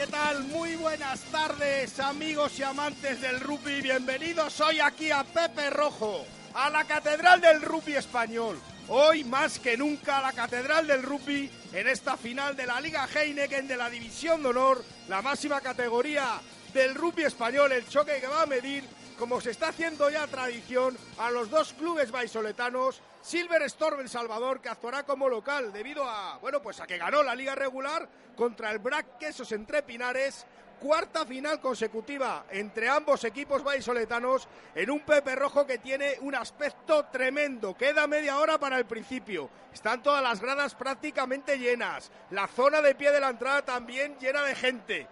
¿qué tal? Muy buenas tardes, amigos y amantes del rugby. Bienvenidos hoy aquí a Pepe Rojo, a la Catedral del Rugby Español. Hoy más que nunca la Catedral del Rugby en esta final de la Liga Heineken de la División de Honor, la máxima categoría del rugby español, el choque que va a medir, como se está haciendo ya tradición, a los dos clubes vallisoletanos, Silver Storm El Salvador, que actuará como local debido a, bueno, pues a que ganó la liga regular contra el Brac Quesos entre Pinares, cuarta final consecutiva entre ambos equipos vallisoletanos en un Pepe Rojo que tiene un aspecto tremendo. Queda media hora para el principio. Están todas las gradas prácticamente llenas. La zona de pie de la entrada también llena de gente.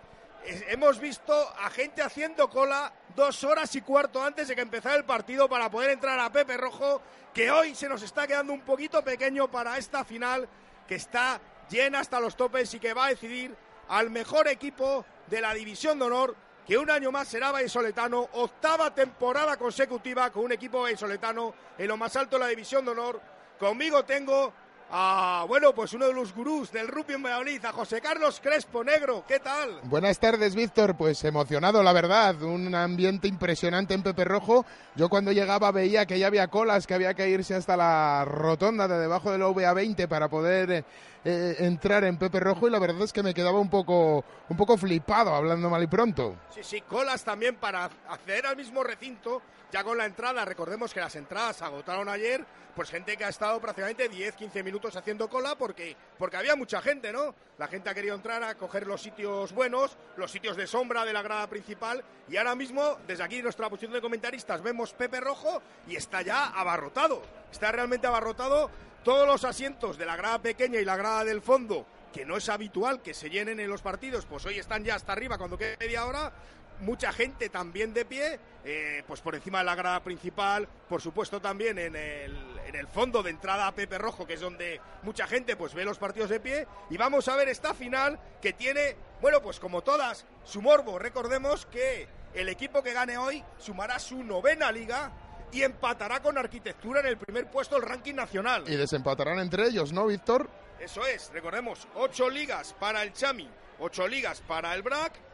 Hemos visto a gente haciendo cola dos horas y cuarto antes de que empezara el partido para poder entrar a Pepe Rojo, que hoy se nos está quedando un poquito pequeño para esta final que está llena hasta los topes y que va a decidir al mejor equipo de la División de Honor, que un año más será vallisoletano, octava temporada consecutiva con un equipo vallisoletano en lo más alto de la División de Honor. Conmigo tengo a, bueno, pues uno de los gurús del rugby en Valladolid, a José Carlos Crespo Negro. ¿Qué tal? Buenas tardes, Víctor. Pues emocionado, la verdad. Un ambiente impresionante en Pepe Rojo. Yo cuando llegaba veía que ya había colas, que había que irse hasta la rotonda de debajo del OVA20 para poder eh, eh, entrar en Pepe Rojo y la verdad es que me quedaba un poco, un poco flipado, hablando mal y pronto. Sí, sí, colas también para acceder al mismo recinto, ya con la entrada. Recordemos que las entradas se agotaron ayer, pues gente que ha estado prácticamente 10, 15 minutos haciendo cola porque, porque había mucha gente, ¿no? La gente ha querido entrar a coger los sitios buenos, los sitios de sombra de la grada principal y ahora mismo, desde aquí nuestra posición de comentaristas, vemos Pepe Rojo y está ya abarrotado. Está realmente abarrotado todos los asientos de la grada pequeña y la grada del fondo que no es habitual que se llenen en los partidos, pues hoy están ya hasta arriba cuando quede media hora. Mucha gente también de pie, eh, pues por encima de la grada principal, por supuesto también en el, en el fondo de entrada a Pepe Rojo, que es donde mucha gente pues ve los partidos de pie. Y vamos a ver esta final que tiene, bueno, pues como todas, su morbo. Recordemos que el equipo que gane hoy sumará su novena liga y empatará con arquitectura en el primer puesto del ranking nacional. Y desempatarán entre ellos, ¿no, Víctor? Eso es, recordemos, ocho ligas para el Chami, ocho ligas para el BRAC.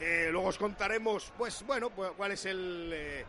Eh, luego os contaremos, pues bueno, pues, cuál es el eh,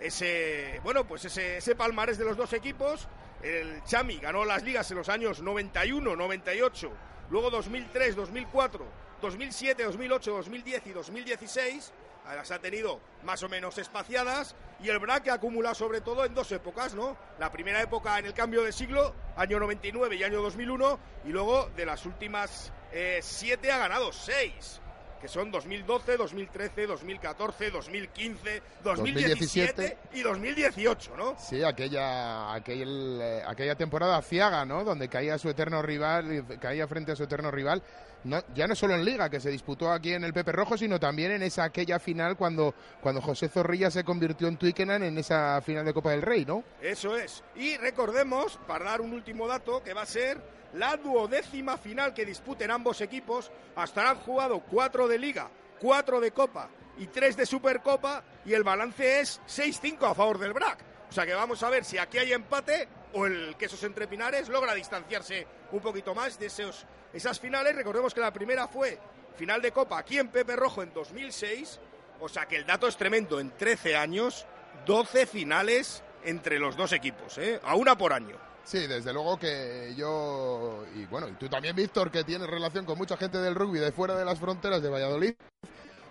ese bueno, pues ese, ese palmarés de los dos equipos. El Chami ganó las ligas en los años 91, 98, luego 2003, 2004, 2007, 2008, 2010 y 2016 las ha tenido más o menos espaciadas y el BRAC que acumula sobre todo en dos épocas, ¿no? La primera época en el cambio de siglo, año 99 y año 2001, y luego de las últimas eh, siete ha ganado seis, que son 2012, 2013, 2014, 2015, 2017, y 2018, ¿no? Sí, aquella, aquel, eh, aquella temporada ciaga, ¿no? Donde caía su eterno rival, y caía frente a su eterno rival. No, ya no solo en Liga, que se disputó aquí en el Pepe Rojo, sino también en esa aquella final cuando, cuando José Zorrilla se convirtió en Twickenham en esa final de Copa del Rey, ¿no? Eso es. Y recordemos, para dar un último dato, que va a ser la duodécima final que disputen ambos equipos. Hasta han jugado cuatro de Liga, cuatro de Copa y tres de Supercopa y el balance es 6-5 a favor del BRAC. O sea que vamos a ver si aquí hay empate o el Quesos Entre Pinares logra distanciarse un poquito más de esos, esas finales. Recordemos que la primera fue final de Copa aquí en Pepe Rojo en 2006. O sea que el dato es tremendo. En 13 años, 12 finales entre los dos equipos, ¿eh? a una por año. Sí, desde luego que yo, y bueno, y tú también, Víctor, que tienes relación con mucha gente del rugby de fuera de las fronteras de Valladolid.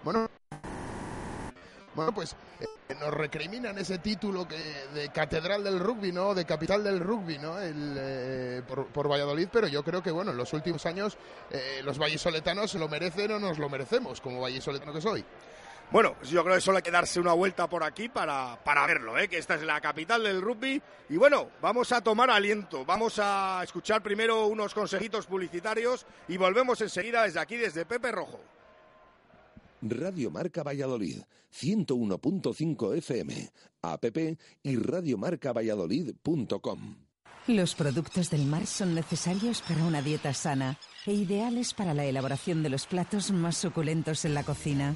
Bueno, bueno pues eh, nos recriminan ese título que, de catedral del rugby, ¿no? De capital del rugby, ¿no? El, eh, por, por, Valladolid, pero yo creo que, bueno, en los últimos años eh, los vallisoletanos lo merecen o nos lo merecemos, como vallisoletano que soy. Bueno, pues yo creo que solo hay que darse una vuelta por aquí para, para verlo, ¿eh? que esta es la capital del rugby. Y bueno, vamos a tomar aliento, vamos a escuchar primero unos consejitos publicitarios y volvemos enseguida desde aquí, desde Pepe Rojo. Radio Marca Valladolid, 101.5 FM, app y radiomarcavalladolid.com. Los productos del mar son necesarios para una dieta sana e ideales para la elaboración de los platos más suculentos en la cocina.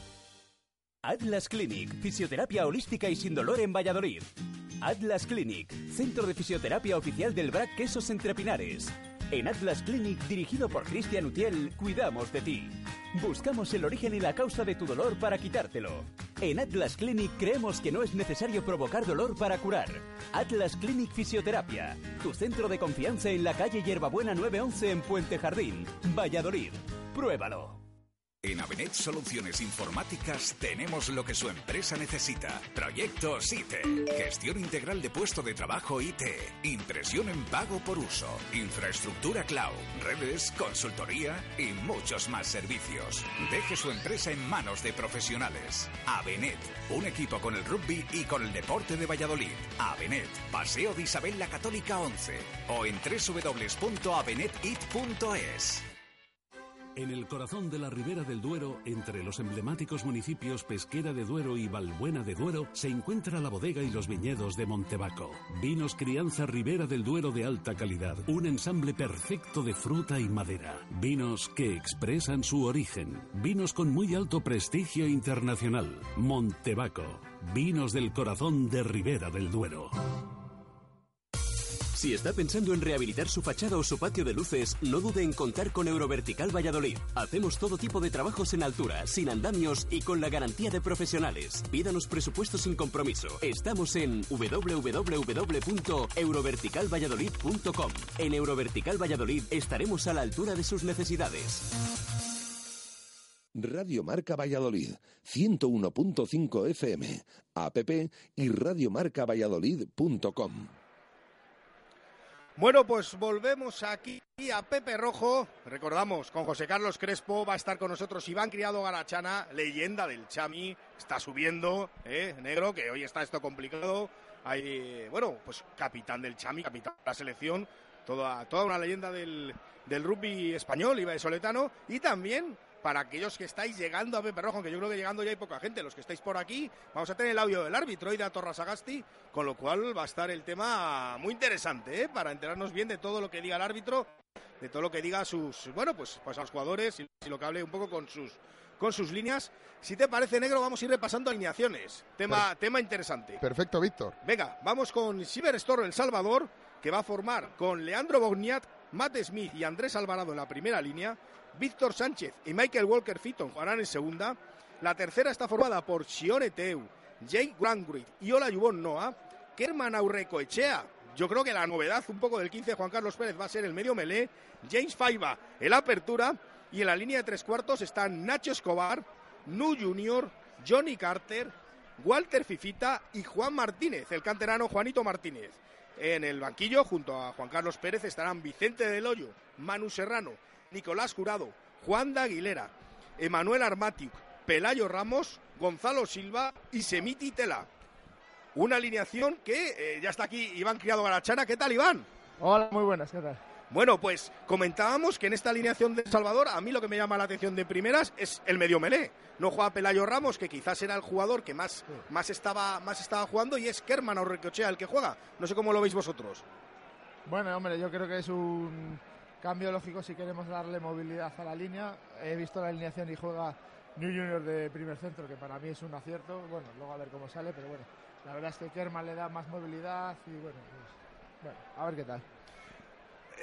Atlas Clinic, fisioterapia holística y sin dolor en Valladolid. Atlas Clinic, centro de fisioterapia oficial del BRAC Quesos Entre Pinares. En Atlas Clinic, dirigido por Cristian Utiel, cuidamos de ti. Buscamos el origen y la causa de tu dolor para quitártelo. En Atlas Clinic creemos que no es necesario provocar dolor para curar. Atlas Clinic Fisioterapia, tu centro de confianza en la calle Hierbabuena 911 en Puente Jardín, Valladolid. Pruébalo. En Avenet Soluciones Informáticas tenemos lo que su empresa necesita. Proyectos IT, gestión integral de puesto de trabajo IT, impresión en pago por uso, infraestructura cloud, redes, consultoría y muchos más servicios. Deje su empresa en manos de profesionales. Avenet, un equipo con el rugby y con el deporte de Valladolid. Avenet, Paseo de Isabel la Católica 11 o en www.avenetit.es. En el corazón de la Ribera del Duero, entre los emblemáticos municipios Pesquera de Duero y Valbuena de Duero, se encuentra la bodega y los viñedos de Montebaco. Vinos Crianza Ribera del Duero de alta calidad, un ensamble perfecto de fruta y madera. Vinos que expresan su origen. Vinos con muy alto prestigio internacional. Montebaco. Vinos del corazón de Ribera del Duero. Si está pensando en rehabilitar su fachada o su patio de luces, no dude en contar con Eurovertical Valladolid. Hacemos todo tipo de trabajos en altura, sin andamios y con la garantía de profesionales. Pídanos presupuesto sin compromiso. Estamos en www.euroverticalvalladolid.com. En Eurovertical Valladolid estaremos a la altura de sus necesidades. Radio Marca Valladolid, 101.5 FM, app y radiomarcavalladolid.com. Bueno, pues volvemos aquí a Pepe Rojo. Recordamos, con José Carlos Crespo va a estar con nosotros Iván Criado Garachana, leyenda del Chami. Está subiendo, ¿eh? negro, que hoy está esto complicado. Hay, bueno, pues capitán del Chami, capitán de la selección. Toda, toda una leyenda del, del rugby español, Iba de Soletano. Y también para aquellos que estáis llegando a Pepe Rojo, aunque yo creo que llegando ya hay poca gente, los que estáis por aquí, vamos a tener el audio del árbitro, Ida Torrasagasti, con lo cual va a estar el tema muy interesante, ¿eh? para enterarnos bien de todo lo que diga el árbitro, de todo lo que diga sus, bueno, pues, pues a los jugadores y, lo que hable un poco con sus con sus líneas. Si te parece negro, vamos a ir repasando alineaciones. Tema, tema interesante. Perfecto, Víctor. Venga, vamos con Siber Storro El Salvador, que va a formar con Leandro Bogniat, Matt Smith y Andrés Alvarado en la primera línea. Víctor Sánchez y Michael Walker Fitton jugarán en segunda. La tercera está formada por Sione Teu, Jake Grangruit y Ola Yubon Noah. Kerman Echea. Yo creo que la novedad un poco del 15 Juan Carlos Pérez va a ser el medio melé. James Faiba, el apertura. Y en la línea de tres cuartos están Nacho Escobar, Nu Junior, Johnny Carter, Walter Fifita y Juan Martínez, el canterano Juanito Martínez. En el banquillo, junto a Juan Carlos Pérez, estarán Vicente del Hoyo, Manu Serrano, Nicolás Jurado, Juan de Aguilera, Emanuel Armatiuk, Pelayo Ramos, Gonzalo Silva y Semiti Tela. Una alineación que eh, ya está aquí Iván Criado Garachana. ¿Qué tal, Iván? Hola, muy buenas, ¿qué tal? Bueno, pues comentábamos que en esta alineación de Salvador, a mí lo que me llama la atención de primeras es el medio melé. No juega Pelayo Ramos, que quizás era el jugador que más, más, estaba, más estaba jugando, y es Kerman o Recochea el que juega. No sé cómo lo veis vosotros. Bueno, hombre, yo creo que es un cambio lógico si queremos darle movilidad a la línea. He visto la alineación y juega New Junior de primer centro, que para mí es un acierto. Bueno, luego a ver cómo sale, pero bueno, la verdad es que Kerman le da más movilidad y bueno, pues, bueno a ver qué tal.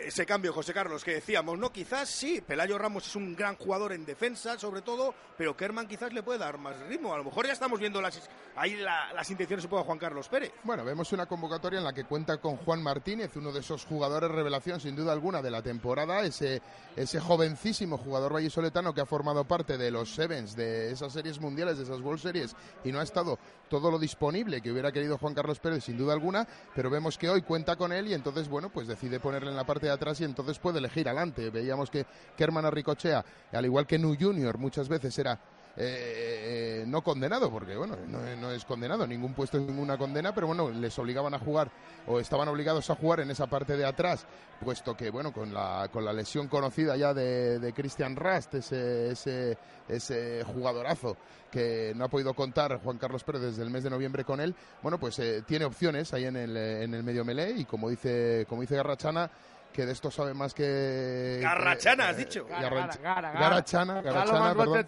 Ese cambio, José Carlos, que decíamos, ¿no? Quizás sí, Pelayo Ramos es un gran jugador en defensa, sobre todo, pero Kerman quizás le puede dar más ritmo. A lo mejor ya estamos viendo las, ahí las intenciones de Juan Carlos Pérez. Bueno, vemos una convocatoria en la que cuenta con Juan Martínez, uno de esos jugadores revelación, sin duda alguna, de la temporada, ese, ese jovencísimo jugador vallisoletano que ha formado parte de los Sevens, de esas series mundiales, de esas World Series, y no ha estado todo lo disponible que hubiera querido Juan Carlos Pérez, sin duda alguna, pero vemos que hoy cuenta con él y entonces, bueno, pues decide ponerle en la parte de atrás y entonces puede elegir adelante. Veíamos que Kerman Arricochea, al igual que Nu Junior, muchas veces era eh, no condenado, porque bueno, no, es condenado, ningún puesto es ninguna condena, pero bueno, les obligaban a jugar o estaban obligados a jugar en esa parte de atrás, puesto que bueno, con la, con la lesión conocida ya de, Christian Rast, ese, ese, ese jugadorazo que no ha podido contar Juan Carlos Pérez desde el mes de noviembre con él, bueno, pues eh, tiene opciones ahí en el, en el medio melee y como dice, como dice Garrachana, que de esto sabe más que... Garrachana, has dicho. Garrachana, Garrachana, perdón.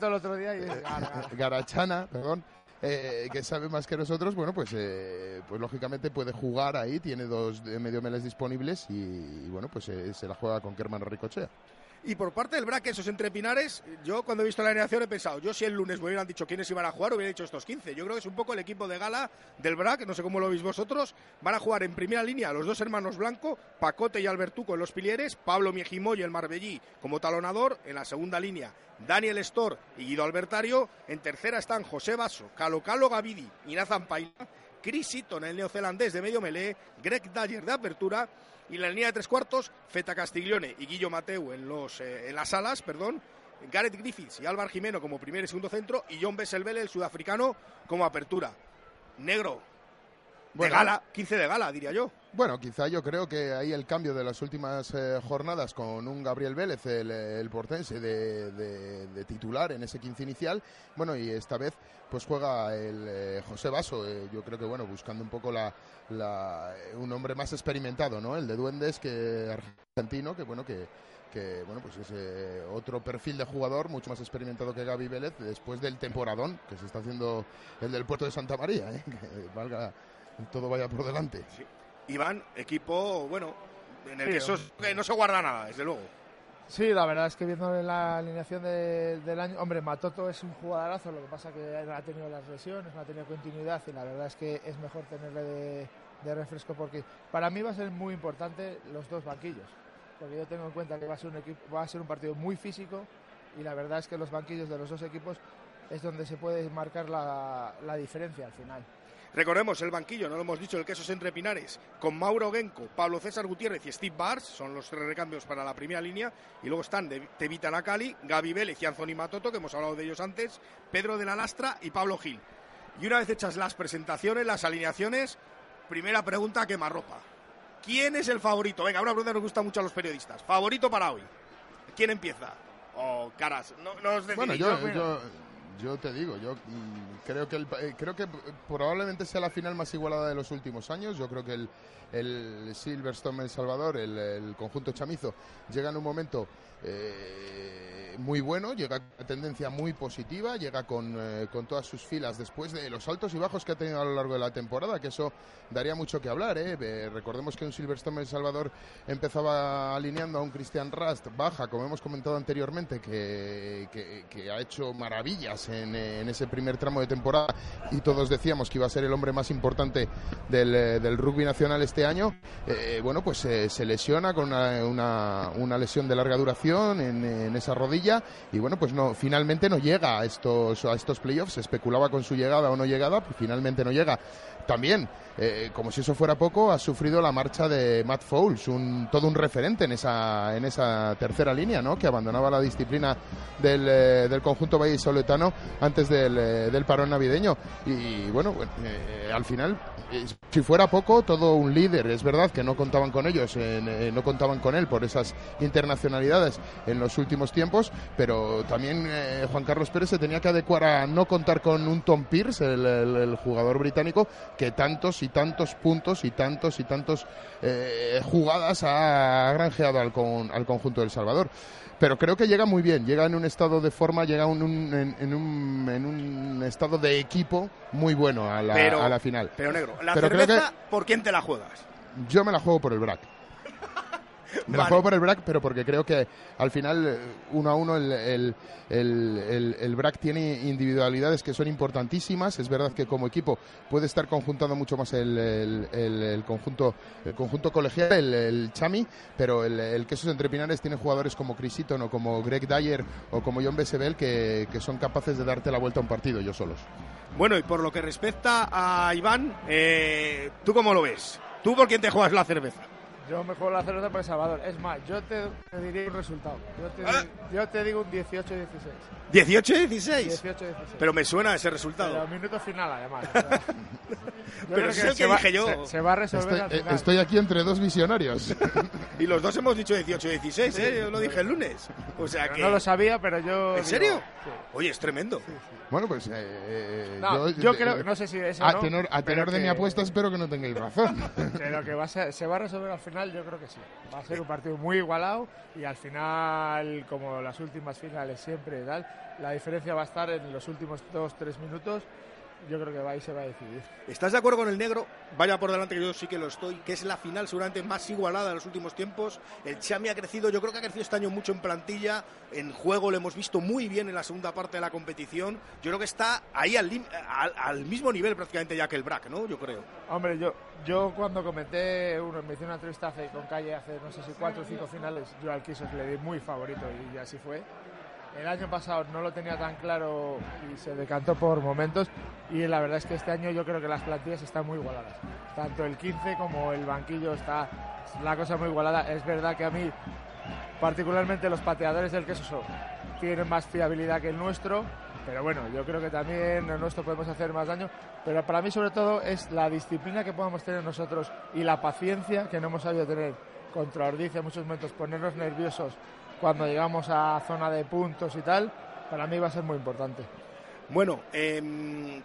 Garachana, perdón. Eh, que sabe más que nosotros, bueno, pues, eh, pues lógicamente puede jugar ahí, tiene dos medio meles disponibles y, bueno, pues eh, se la juega con Kerman Ricochea. Y por parte del BRAC, esos entrepinares, yo cuando he visto la alineación he pensado, yo si el lunes me hubieran dicho quiénes iban a jugar, hubiera dicho estos 15. Yo creo que es un poco el equipo de gala del BRAC, no sé cómo lo veis vosotros. Van a jugar en primera línea los dos hermanos Blanco, Pacote y Albertuco en los pilieres, Pablo Miejimo y el Marbellí como talonador. En la segunda línea, Daniel Estor y Guido Albertario. En tercera están José Basso, Calo Calo Gavidi y Nathan Paila. Chris Eaton, el neozelandés de medio melee, Greg Dyer de apertura y en la línea de tres cuartos, Feta Castiglione y Guillo Mateu en, los, eh, en las alas, perdón. Gareth Griffiths y Álvaro Jimeno como primer y segundo centro y John Besselbele, el sudafricano, como apertura. Negro, de gala, 15 de gala, diría yo. Bueno, quizá yo creo que ahí el cambio de las últimas eh, jornadas con un Gabriel Vélez, el, portense, de, titular en ese 15 inicial. Bueno, y esta vez pues juega el eh, José Vaso. yo creo que, bueno, buscando un poco la, un hombre más experimentado, ¿no? El de Duendes, que argentino, que bueno, que, que bueno pues es eh, otro perfil de jugador mucho más experimentado que Gaby Vélez después del temporadón que se está haciendo el del puerto de Santa María ¿eh? que valga todo vaya por delante. Iván equipo bueno en el que, no se guarda nada desde luego. Sí, la verdad es que viendo la alineación del año, hombre, Matoto es un jugadorazo, lo que pasa que ha tenido las lesiones, no ha tenido continuidad y la verdad es que es mejor tenerle de, de refresco porque para mí va a ser muy importante los dos banquillos, porque yo tengo en cuenta que va a ser un equipo, va a ser un partido muy físico y la verdad es que los banquillos de los dos equipos es donde se puede marcar la, la diferencia al final. Recordemos el banquillo, no lo hemos dicho, el Quesos Entre Pinares, con Mauro Genco, Pablo César Gutiérrez y Steve Bars, son los tres recambios para la primera línea, y luego están de Tevita Nakali, Gaby Vélez y Anthony Matoto, que hemos hablado de ellos antes, Pedro de la Lastra y Pablo Gil. Y una vez hechas las presentaciones, las alineaciones, primera pregunta que ropa. ¿Quién es el favorito? Venga, una pregunta que nos gusta mucho a los periodistas. ¿Favorito para hoy? ¿Quién empieza? O oh, caras, no, os Bueno, yo, yo, te digo, yo mm, creo que eh, creo que probablemente sea la final más igualada de los últimos años. Yo creo que el, el Silverstone El Salvador, el, conjunto chamizo, llega en un momento eh, muy bueno, llega a tendencia muy positiva, llega con, eh, con, todas sus filas después de los altos y bajos que ha tenido a lo largo de la temporada, que eso daría mucho que hablar. ¿eh? recordemos que un Silverstone El Salvador empezaba alineando a un Christian Rust baja, como hemos comentado anteriormente, que, que, ha hecho maravillas en, en, ese primer tramo de temporada y todos decíamos que iba a ser el hombre más importante del, del rugby nacional este año. bueno, pues se lesiona con una, una, lesión de larga duración en, esa rodilla y bueno, pues no, finalmente no llega a estos, a estos playoffs. Especulaba con su llegada o no llegada, pues finalmente no llega. También, eh, como si eso fuera poco, ha sufrido la marcha de Matt Fowles, un, todo un referente en esa, en esa tercera línea, ¿no? que abandonaba la disciplina del, eh, del conjunto vallisoletano antes del, eh, del, parón navideño. Y, bueno, al final, si fuera poco, todo un líder. Es verdad que no contaban con ellos, no contaban con él por esas internacionalidades en los últimos tiempos, pero también Juan Carlos Pérez se tenía que adecuar a no contar con un Tom Pierce, el jugador británico, que tantos y tantos puntos y tantos y tantos eh, jugadas ha granjeado al, al conjunto del Salvador pero creo que llega muy bien, llega en un estado de forma, llega en, un, en, un, en un, estado de equipo muy bueno a la, a la final. Pero negro, la cerveza, ¿por quién te la juegas? Yo me la juego por el BRAC. Me la juego por el BRAC, pero porque creo que al final, eh, uno a uno, el, el, el, el, BRAC tiene individualidades que son importantísimas. Es verdad que como equipo puede estar conjuntando mucho más el, conjunto, el conjunto colegial, el, Chami, pero el, Quesos Entre Pinares tiene jugadores como Chris Eaton o como Greg Dyer o como John Besebel que, que son capaces de darte la vuelta a un partido ellos solos. Bueno, y por lo que respecta a Iván, eh, ¿tú cómo lo ves? ¿Tú por quién te juegas la cerveza? Yo me juego la cerveza por El Salvador. Es más, yo te, diría un resultado. Yo te, ah. yo te digo un 18-16. ¿18-16? Pero me suena ese resultado. Pero minuto final, además. Pero es que dije yo. Se, va a resolver estoy, al final. estoy aquí entre dos visionarios. y los dos hemos dicho 18-16, ¿eh? Yo lo dije el lunes. O sea que... No lo sabía, pero yo... ¿En serio? Oye, es tremendo. Bueno, pues eh, eh no, yo, creo, no sé si es a tenor, a tenor de mi apuesta espero que no tengáis razón. Pero que va a se va a resolver al final, yo creo que sí. Va a ser un partido muy igualado y al final, como las últimas finales siempre, tal, la diferencia va a estar en los últimos dos, tres minutos yo creo que va y se va a decidir. ¿Estás de acuerdo con el negro? Vaya por delante que yo sí que lo estoy, que es la final seguramente más igualada de los últimos tiempos. El Chami ha crecido, yo creo que ha crecido este año mucho en plantilla, en juego lo hemos visto muy bien en la segunda parte de la competición. Yo creo que está ahí al, al, mismo nivel prácticamente ya que el BRAC, ¿no? Yo creo. Hombre, yo, yo cuando comenté, uno, me hice una entrevista hace, con Calle hace no sé si cuatro o cinco finales, yo al Kisos le di muy favorito y así fue. El año pasado no lo tenía tan claro y se decantó por momentos y la verdad es que este año yo creo que las plantillas están muy igualadas. Tanto el 15 como el banquillo está la cosa muy igualada. Es verdad que a mí particularmente los pateadores del queso tienen más fiabilidad que el nuestro, pero bueno, yo creo que también en nuestro podemos hacer más daño, pero para mí sobre todo es la disciplina que podamos tener nosotros y la paciencia que no hemos sabido tener contra Ordiz en muchos momentos, ponernos nerviosos cuando llegamos a zona de puntos y tal, para mí va a ser muy importante. Bueno, em,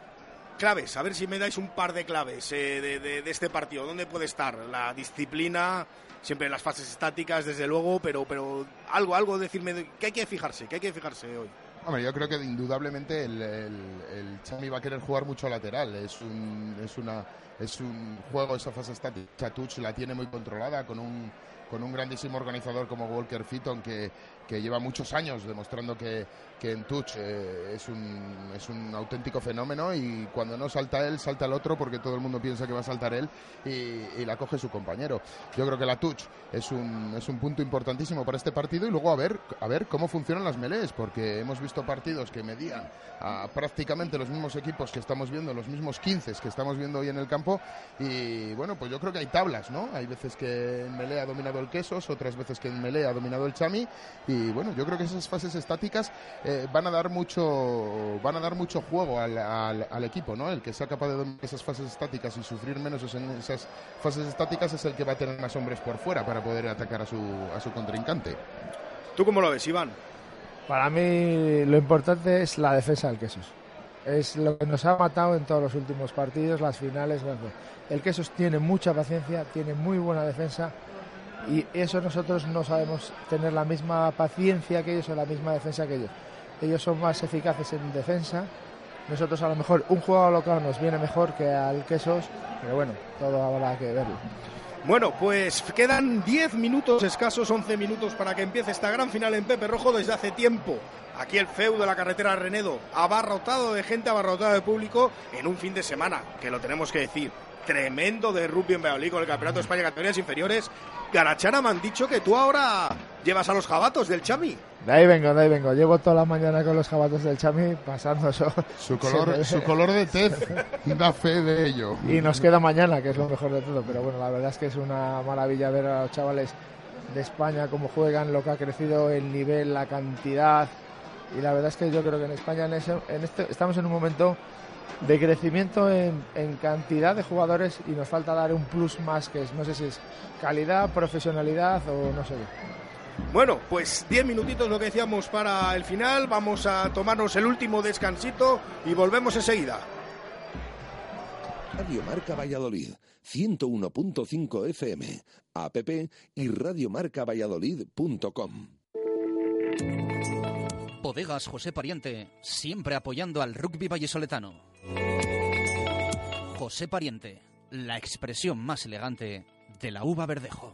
claves, a ver si me dais un par de claves eh, de, este partido. ¿Dónde puede estar? La disciplina, siempre en las fases estáticas, desde luego, pero, pero algo, algo decirme, ¿qué hay que fijarse? ¿Qué hay que fijarse hoy? Hombre, yo creo que indudablemente el, el, Chami va a querer jugar mucho lateral. Es un, es una, es un juego, esa fase estática. Chatuch la tiene muy controlada con un con un grandísimo organizador como Walker Fitton que, que lleva muchos años demostrando que, que en touch eh, es, un, es un auténtico fenómeno y cuando no salta él, salta el otro porque todo el mundo piensa que va a saltar él y, la coge su compañero. Yo creo que la touch es un, es un punto importantísimo para este partido y luego a ver, a ver cómo funcionan las melees porque hemos visto partidos que medían a prácticamente los mismos equipos que estamos viendo, los mismos 15 que estamos viendo hoy en el campo y bueno, pues yo creo que hay tablas, ¿no? Hay veces que en melee ha dominado el Quesos, otras veces que en melee ha dominado el Chami y bueno, yo creo que esas fases estáticas eh, van a dar mucho van a dar mucho juego al, al, equipo, ¿no? El que sea capaz de dominar esas fases estáticas y sufrir menos en esas fases estáticas es el que va a tener más hombres por fuera para poder atacar a su, a su contrincante. ¿Tú cómo lo ves, Iván? Para mí lo importante es la defensa del Quesos. Es lo que nos ha matado en todos los últimos partidos, las finales. El Quesos tiene mucha paciencia, tiene muy buena defensa y eso nosotros no sabemos tener la misma paciencia que ellos o la misma defensa que ellos ellos son más eficaces en defensa. Nosotros a lo mejor un jugador local nos viene mejor que al Quesos, pero bueno, todo habrá que verlo. Bueno, pues quedan 10 minutos escasos, 11 minutos para que empiece esta gran final en Pepe Rojo desde hace tiempo. Aquí el feudo de la carretera Renedo, abarrotado de gente, abarrotado de público en un fin de semana, que lo tenemos que decir. Tremendo de rugby en Valladolid con el Campeonato de España de categorías inferiores. Garachana me han dicho que tú ahora llevas a los jabatos del Chami. De ahí vengo, de ahí vengo. Llevo toda la mañana con los jabatos del Chami pasando eso. Su color, su color de tez da fe de ello. Y nos queda mañana, que es lo mejor de todo. Pero bueno, la verdad es que es una maravilla ver a los chavales de España cómo juegan, lo que ha crecido el nivel, la cantidad. Y la verdad es que yo creo que en España en, en este, estamos en un momento de crecimiento en, en, cantidad de jugadores y nos falta dar un plus más que es, no sé si es calidad, profesionalidad o no sé qué. Bueno, pues 10 minutitos lo que decíamos para el final. Vamos a tomarnos el último descansito y volvemos enseguida. Radio Marca Valladolid, 101.5 FM, app y radiomarcavalladolid.com. Bodegas José Pariente, siempre apoyando al rugby vallesoletano. José Pariente, la expresión más elegante de la uva verdejo.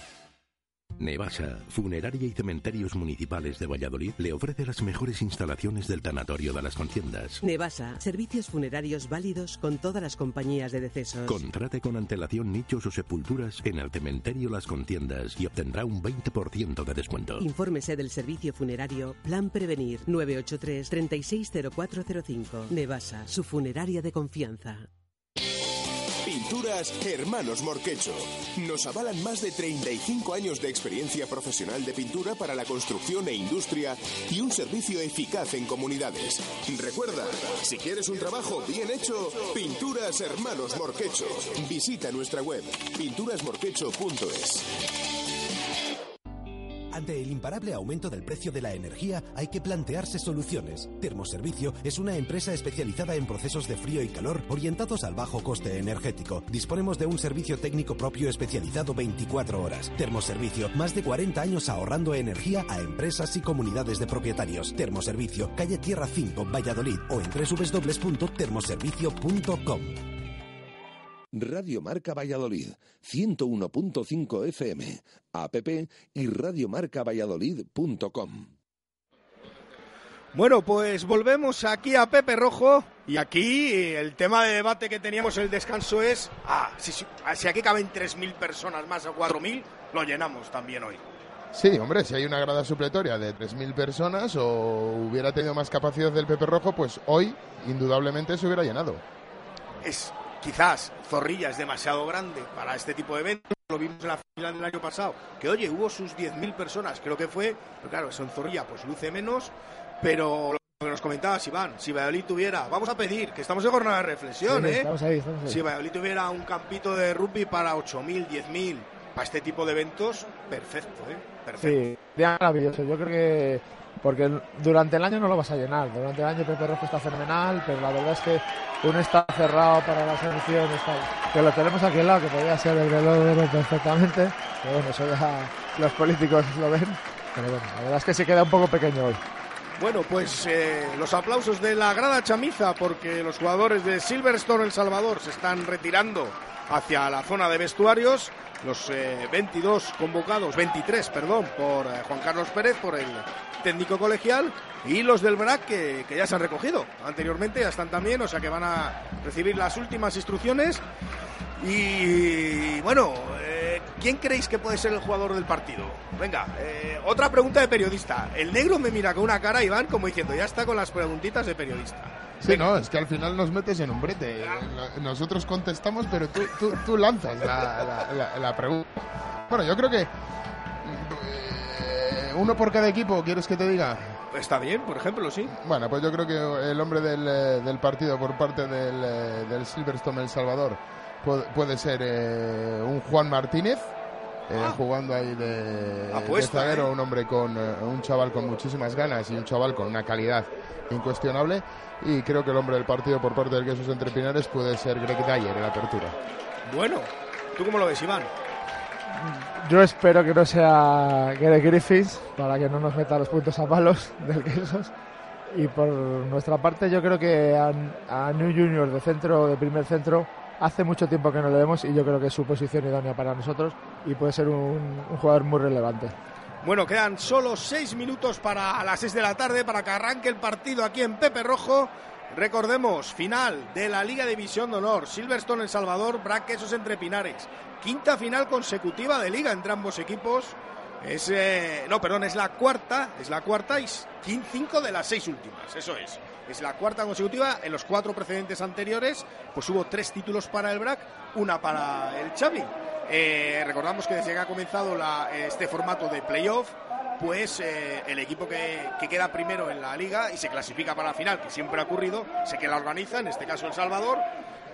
Nevasa, Funeraria y Cementerios Municipales de Valladolid, le ofrece las mejores instalaciones del tanatorio de las Contiendas. Nevasa, servicios funerarios válidos con todas las compañías de decesos. Contrate con antelación nichos o sepulturas en el cementerio Las Contiendas y obtendrá un 20% de descuento. Infórmese del servicio funerario Plan Prevenir 983 360405. Nevasa, su funeraria de confianza. Pinturas Hermanos Morquecho. Nos avalan más de 35 años de experiencia profesional de pintura para la construcción e industria y un servicio eficaz en comunidades. Recuerda, si quieres un trabajo bien hecho, Pinturas Hermanos Morquecho. Visita nuestra web pinturasmorquecho.es. Ante el imparable aumento del precio de la energía hay que plantearse soluciones. Termoservicio es una empresa especializada en procesos de frío y calor orientados al bajo coste energético. Disponemos de un servicio técnico propio especializado 24 horas. Termoservicio, más de 40 años ahorrando energía a empresas y comunidades de propietarios. Termoservicio, calle Tierra 5, Valladolid o en www.termoservicio.com. Radio Marca Valladolid, 101.5 FM, app y radiomarcavalladolid.com. Bueno, pues volvemos aquí a Pepe Rojo y aquí el tema de debate que teníamos el descanso es, ah, si, si, si aquí caben 3.000 personas más o 4.000, lo llenamos también hoy. Sí, hombre, si hay una grada supletoria de 3.000 personas o hubiera tenido más capacidad del Pepe Rojo, pues hoy indudablemente se hubiera llenado. Es quizás Zorrilla es demasiado grande para este tipo de eventos. Lo vimos en la final del año pasado, que oye, hubo sus 10.000 personas, creo que fue, pero claro, eso en Zorrilla pues luce menos, pero lo que nos comentabas, Iván, si Valladolid tuviera, vamos a pedir, que estamos en jornada de reflexión, Sí, ¿eh? estamos ahí, estamos ahí. Si Valladolid tuviera un campito de rugby para 8.000, 10.000, para este tipo de eventos, perfecto, ¿eh? Perfecto. Sí, maravilloso. Yo creo que porque durante el año no lo vas a llenar. Durante el año Pepe Rojo está fenomenal, pero la verdad es que un está cerrado para las elecciones, tal, que lo tenemos aquí al lado, que podría ser el reloj perfectamente. Pero bueno, eso ya los políticos lo ven. Pero bueno, la verdad es que se queda un poco pequeño hoy. Bueno, pues eh, los aplausos de la grada chamiza porque los jugadores de Silverstone El Salvador se están retirando hacia la zona de vestuarios. Los eh, 22 convocados, 23, perdón, por eh, Juan Carlos Pérez, por el técnico colegial, y los del BRAC que, que ya se han recogido anteriormente, ya están también, o sea que van a recibir las últimas instrucciones. Y bueno, eh, ¿quién creéis que puede ser el jugador del partido? Venga, eh, otra pregunta de periodista. El negro me mira con una cara, Iván, como diciendo, ya está con las preguntitas de periodista. Sí, no, es que al final nos metes en un brete. No- Nosotros contestamos, pero tú, tú, tú lanzas la, la- la- la pregunta. Bueno, yo creo que eh, uno por cada equipo, ¿quieres que te diga? Está bien, por ejemplo, sí. Bueno, pues yo creo que el hombre del, eh, del partido por parte del, eh, del Silverstone El Salvador puede, puede ser eh, un Juan Martínez. eh, jugando ahí de, de Apuesta, zaguero, un hombre con un chaval con muchísimas ganas y un chaval con una calidad incuestionable y creo que el hombre del partido por parte del Quesos Entre Pinares puede ser Greg Dyer en la apertura. Bueno, ¿tú cómo lo ves, Iván? Yo espero que no sea Gary Griffiths para que no nos meta los puntos a palos del Quesos. Y por nuestra parte, yo creo que a, a New Junior de centro, de primer centro, hace mucho tiempo que no le vemos y yo creo que es su posición idónea para nosotros y puede ser un, un jugador muy relevante. Bueno, quedan solo seis minutos para las seis de la tarde para que arranque el partido aquí en Pepe Rojo. Recordemos, final de la Liga División de Honor, Silverstone El Salvador, Braquesos entre Pinares. Quinta final consecutiva de liga entre ambos equipos. Es, eh, no, perdón, es la cuarta, es la cuarta y cinco de las seis últimas, eso es. Es la cuarta consecutiva. En los cuatro precedentes anteriores, pues hubo tres títulos para el BRAC, una para el Xavi. Eh, recordamos que desde que ha comenzado este formato de playoff, pues eh, el equipo que, que queda primero en la liga y se clasifica para la final, que siempre ha ocurrido, sé que la organiza, en este caso El Salvador,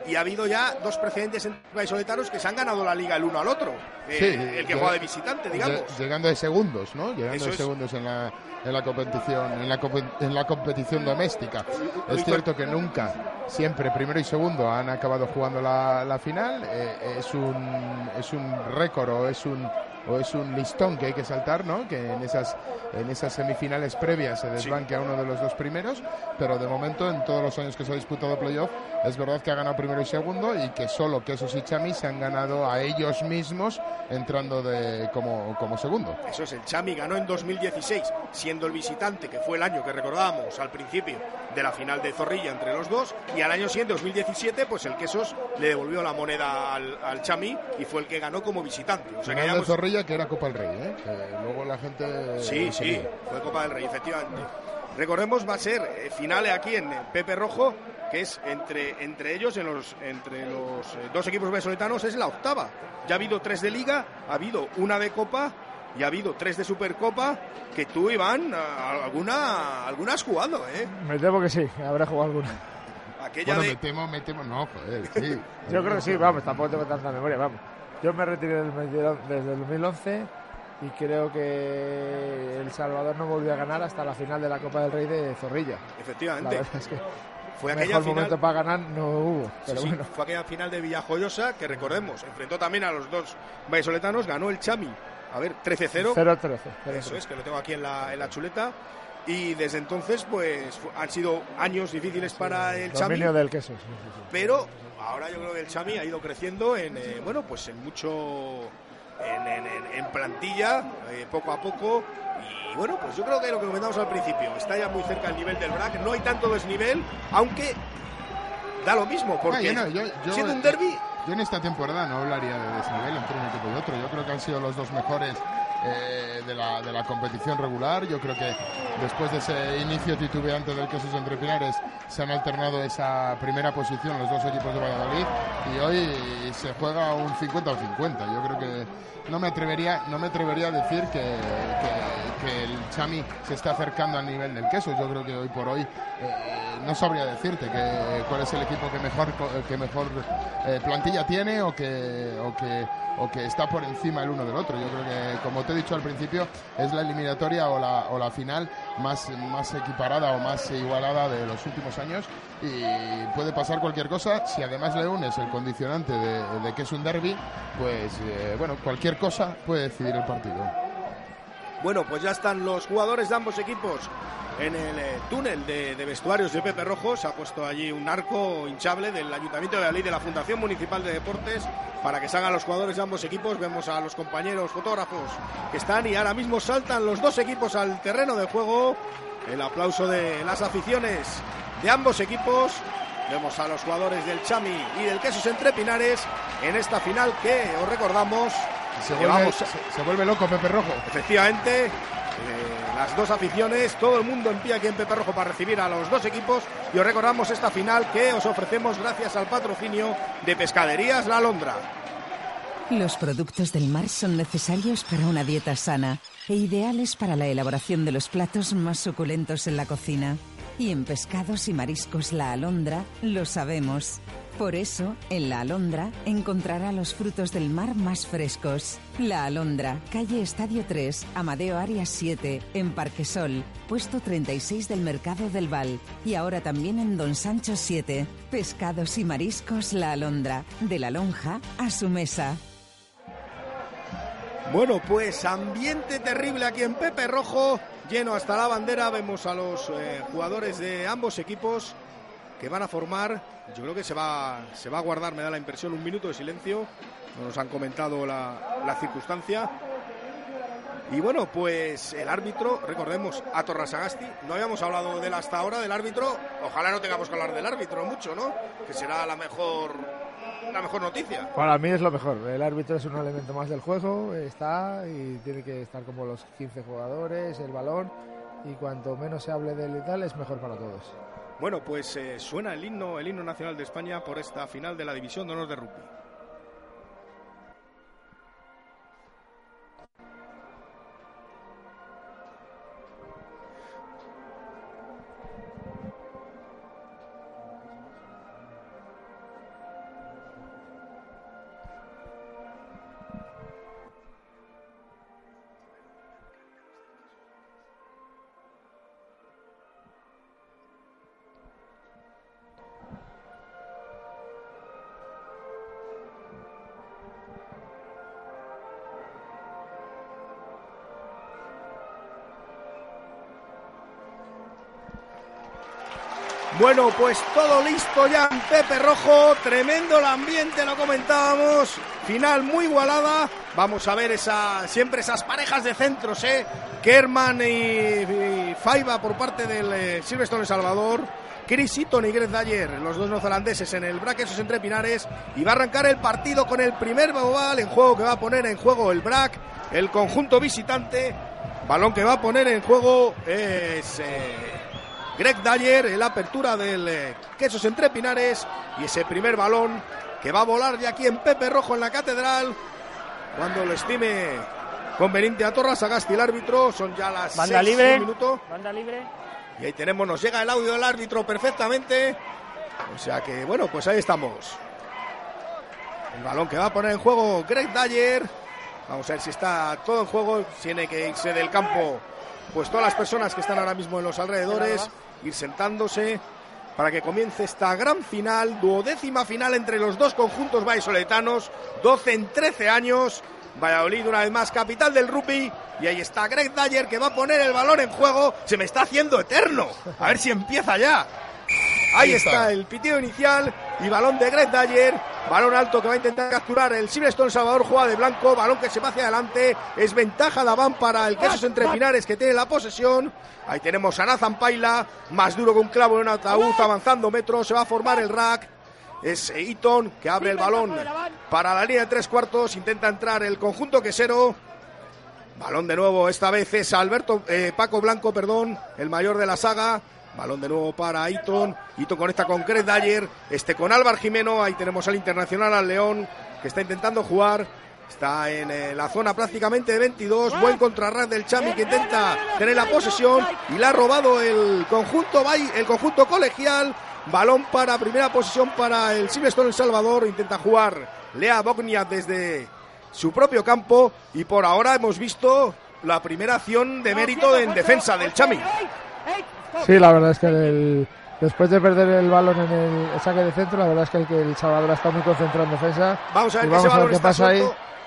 y ha habido ya dos precedentes entre vallisoletanos que se han ganado la liga el uno al otro. Eh, el que juega de visitante, digamos. Llegando de segundos, ¿no? Llegando Eso de es. segundos en la, en la competición en la, en la competición doméstica. Es cierto que nunca, siempre primero y segundo han acabado jugando la, la final. Eh, es un es un récord o es un o es un listón que hay que saltar, ¿no? Que en esas en esas semifinales previas se desbanque a uno de los dos primeros, pero de momento en todos los años que se ha disputado playoff es verdad que ha ganado primero y segundo y que solo Quesos y Chami se han ganado a ellos mismos entrando de como, como segundo. Eso es, el Chami ganó en 2016, siendo el visitante, que fue el año que recordábamos al principio de la final de Zorrilla entre los dos, y al año siguiente, 2017, pues el Quesos le devolvió la moneda al, al Chami y fue el que ganó como visitante. O sea que Final ya que era Copa del Rey, ¿eh? Que luego la gente... Sí, sí, fue Copa del Rey, efectivamente. Recordemos, va a ser eh, finales aquí en Pepe Rojo, que es entre, entre ellos, en los, entre los eh, dos equipos venezolanos, es la octava. Ya ha habido tres de Liga, ha habido una de Copa y ha habido tres de Supercopa, que tú, Iván, a- alguna, alguna has jugado, ¿eh? Me temo que sí, habrá jugado alguna. Aquella Bueno, de... me temo, me temo, no, joder, sí. Yo creo que sí, vamos, tampoco tengo tanta memoria, vamos. Yo me retiré desde el 2011 y creo que El Salvador no volvió a ganar hasta la final de la Copa del Rey de Zorrilla. Efectivamente. La verdad es que Fue mejor aquella final- momento para ganar no hubo, pero Sí, sí, bueno. fue aquella final de Villajoyosa que recordemos, enfrentó también a los dos vallisoletanos, ganó el Chami, a ver, 13-0. 0-13. Eso es, que lo tengo aquí en la, en la chuleta. Y desde entonces, pues han sido años difíciles para el Chami. Del queso. sí, sí, sí. Pero ahora yo creo que el Chami ha ido creciendo en, eh, bueno, pues en mucho. En, en- en- en plantilla, eh, poco a poco. Y bueno, pues yo creo que lo que comentamos al principio, está ya muy cerca el nivel del BRAC. No hay tanto desnivel, aunque da lo mismo, porque Ah, yo no, yo- yo- siendo un derby. Yo en esta temporada no hablaría de desnivel entre un equipo y otro. Yo creo que han sido los dos mejores eh, de, la, de la competición regular. Yo creo que después de ese inicio titubeante del Quesos entre Pinares se han alternado esa primera posición los dos equipos de Valladolid y hoy se juega un 50 o 50. Yo creo que no me atrevería, no me atrevería a decir que, el Chami se está acercando al nivel del Quesos. Yo creo que hoy por hoy eh, no sabría decirte que, cuál es el equipo que mejor que mejor eh, plantilla tiene o que, o que o que está por encima el uno del otro. Yo creo que, como te he dicho al principio, es la eliminatoria o la, o la final más, más equiparada o más igualada de los últimos años y puede pasar cualquier cosa. Si además le unes el condicionante de, de que es un derby, pues eh, bueno, cualquier cosa puede decidir el partido. Bueno, pues ya están los jugadores de ambos equipos en el eh, túnel de, vestuarios de Pepe Rojo. Se ha puesto allí un arco hinchable del Ayuntamiento de Valladolid, de la Fundación Municipal de Deportes, para que salgan los jugadores de ambos equipos. Vemos a los compañeros fotógrafos que están y ahora mismo saltan los dos equipos al terreno de juego. El aplauso de las aficiones de ambos equipos. Vemos a los jugadores del Chami y del Quesos Entre Pinares en esta final que os recordamos. Se vuelve, se, se vuelve loco Pepe Rojo. Efectivamente, eh, las dos aficiones, todo el mundo en pie aquí en Pepe Rojo para recibir a los dos equipos y os recordamos esta final que os ofrecemos gracias al patrocinio de Pescaderías La Alondra. Los productos del mar son necesarios para una dieta sana e ideales para la elaboración de los platos más suculentos en la cocina. Y en pescados y mariscos La Alondra lo sabemos. Por eso, en La Alondra encontrará los frutos del mar más frescos. La Alondra, calle Estadio 3, Amadeo Arias 7, en Parquesol, puesto 36 del Mercado del Val. Y ahora también en Don Sancho 7. Pescados y mariscos La Alondra, de la lonja a su mesa. Bueno, pues ambiente terrible aquí en Pepe Rojo, lleno hasta la bandera. Vemos a los eh, jugadores de ambos equipos que van a formar. Yo creo que se va, se va a guardar, me da la impresión, un minuto de silencio. No nos han comentado la, la circunstancia. Y bueno, pues el árbitro, recordemos, a Torrasagasti. No habíamos hablado de él hasta ahora, del árbitro. Ojalá no tengamos que hablar del árbitro mucho, ¿no? Que será la mejor, la mejor noticia. Para mí es lo mejor. El árbitro es un elemento más del juego, está y tiene que estar como los 15 jugadores, el balón. Y cuanto menos se hable de él y tal, es mejor para todos. Bueno, pues eh, suena el himno, el himno nacional de España por esta final de la División de Honor de Rugby. Bueno, pues todo listo ya en Pepe Rojo, tremendo el ambiente, lo comentábamos, final muy igualada, vamos a ver esa, siempre esas parejas de centros, ¿eh? Kerman y, Faiba por parte del eh, Silverstone El Salvador, Chris Eaton y Greg Dyer, los dos neozelandeses en el braque, esos entre pinares, y va a arrancar el partido con el primer bobal en juego que va a poner en juego el BRAC, el conjunto visitante, balón que va a poner en juego es... eh, Greg Dyer en la apertura del eh, Quesos entre Pinares y ese primer balón que va a volar ya aquí en Pepe Rojo en la Catedral cuando lo estime conveniente a Torras Agasti el árbitro son ya las Banda seis libre. minuto. Banda libre. y ahí tenemos nos llega el audio del árbitro perfectamente. O sea que bueno pues ahí estamos. El balón que va a poner en juego Greg Dyer vamos a ver si está todo en juego tiene que irse del campo pues todas las personas que están ahora mismo en los alrededores ir sentándose para que comience esta gran final, duodécima final entre los dos conjuntos vallisoletanos, 12 en 13 años. Valladolid una vez más capital del rugby y ahí está Greg Dyer que va a poner el balón en juego. Se me está haciendo eterno. A ver si empieza ya. Ahí Ahí está. está el pitido inicial y balón de Greg Dyer. Balón alto que va a intentar capturar el Silverstone Salvador, juega de blanco, balón que se va hacia adelante. Es ventaja de Aván para el Quesos entre Pinares que tiene la posesión. Ahí tenemos a Nathan Paila, más duro que un clavo en un ataúd, avanzando metros, se va a formar el rack. Es Eaton que abre el balón para la línea de tres cuartos, intenta entrar el conjunto quesero. Balón de nuevo, esta vez es Alberto eh, Paco Blanco, perdón, el mayor de la saga. Balón de nuevo para Eaton. Eaton conecta con Greg Dyer. Este con Álvaro Jimeno. Ahí tenemos al internacional, al León, que está intentando jugar. Está en eh, la zona prácticamente de 22. Buen contrarrack del Chami que intenta tener la posesión. Y le ha robado el conjunto, el conjunto colegial. Balón para primera posición para el Silverstone El Salvador. Intenta jugar Lea Bognia desde su propio campo. Y por ahora hemos visto la primera acción de mérito en defensa del Chami. Sí, la verdad es que el- después de perder el balón en el saque de centro, la verdad es que el, que el Salvador está muy concentrado en defensa. Vamos a ver Y que ese vamos a balón ver qué está pasa ahí.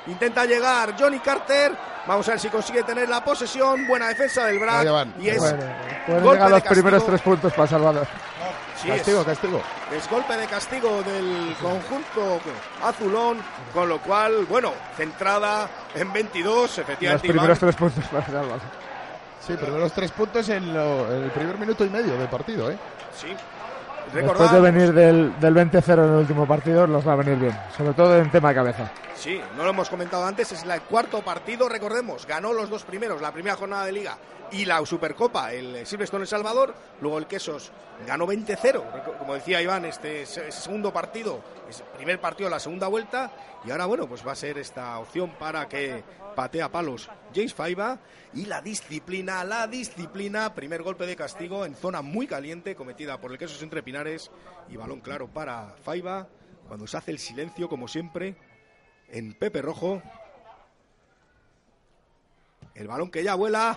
Intenta llegar Johnny Carter. Vamos a ver si consigue tener la posesión. Buena defensa del Brac. Y es Bueno, pueden golpe llegar de los primeros tres puntos para Salvador. Sí, Castigo, es, castigo. es golpe de castigo del conjunto azulón. Con lo cual, bueno, centrada en 22. Los Efectivamente, primeros Iván. tres puntos para Salvador. Sí, primeros tres puntos en, lo- en el primer minuto y medio de partido, ¿eh? Sí. Después Recordad- de venir del, del 20-0 en el último partido, los va a venir bien. Sobre todo en tema de cabeza. Sí, no lo hemos comentado antes, es el cuarto partido, recordemos, ganó los dos primeros, la primera jornada de liga y la Supercopa, el Silverstone El Salvador, luego el Quesos ganó 20-0, Reco- como decía Iván, este es- es segundo partido, es el primer partido de la segunda vuelta y ahora bueno, pues va a ser esta opción para que patea palos James Faiba y la disciplina, la disciplina, primer golpe de castigo en zona muy caliente cometida por el Quesos entre Pinares y balón claro para Faiba cuando se hace el silencio como siempre en Pepe Rojo. El balón que ya vuela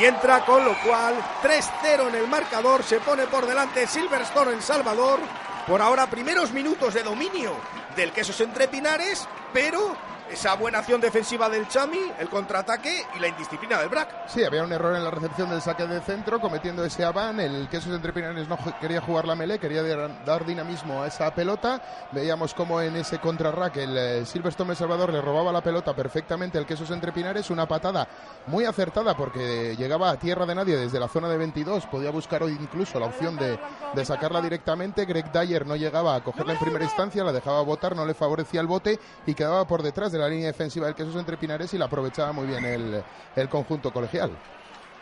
y entra, con lo cual 3-0 en el marcador. Se pone por delante Silverstone en Salvador. Por ahora, primeros minutos de dominio del Quesos entre Pinares, pero esa buena acción defensiva del Chami, el contraataque y la indisciplina del Brac. Sí, había un error en la recepción del saque de centro, cometiendo ese aván. El Quesos entre Pinares no quería jugar la melee, quería dar dinamismo a esa pelota. Veíamos como en ese contrarrack el eh, Silverstone Salvador le robaba la pelota perfectamente al Quesos entre Pinares. Una patada muy acertada porque llegaba a tierra de nadie desde la zona de 22. Podía buscar hoy incluso la opción de, de sacarla directamente. Greg Dyer no llegaba a cogerla en primera instancia, la dejaba botar, no le favorecía el bote y quedaba por detrás de la línea defensiva del Quesos entre Pinares y la aprovechaba muy bien el, el conjunto colegial.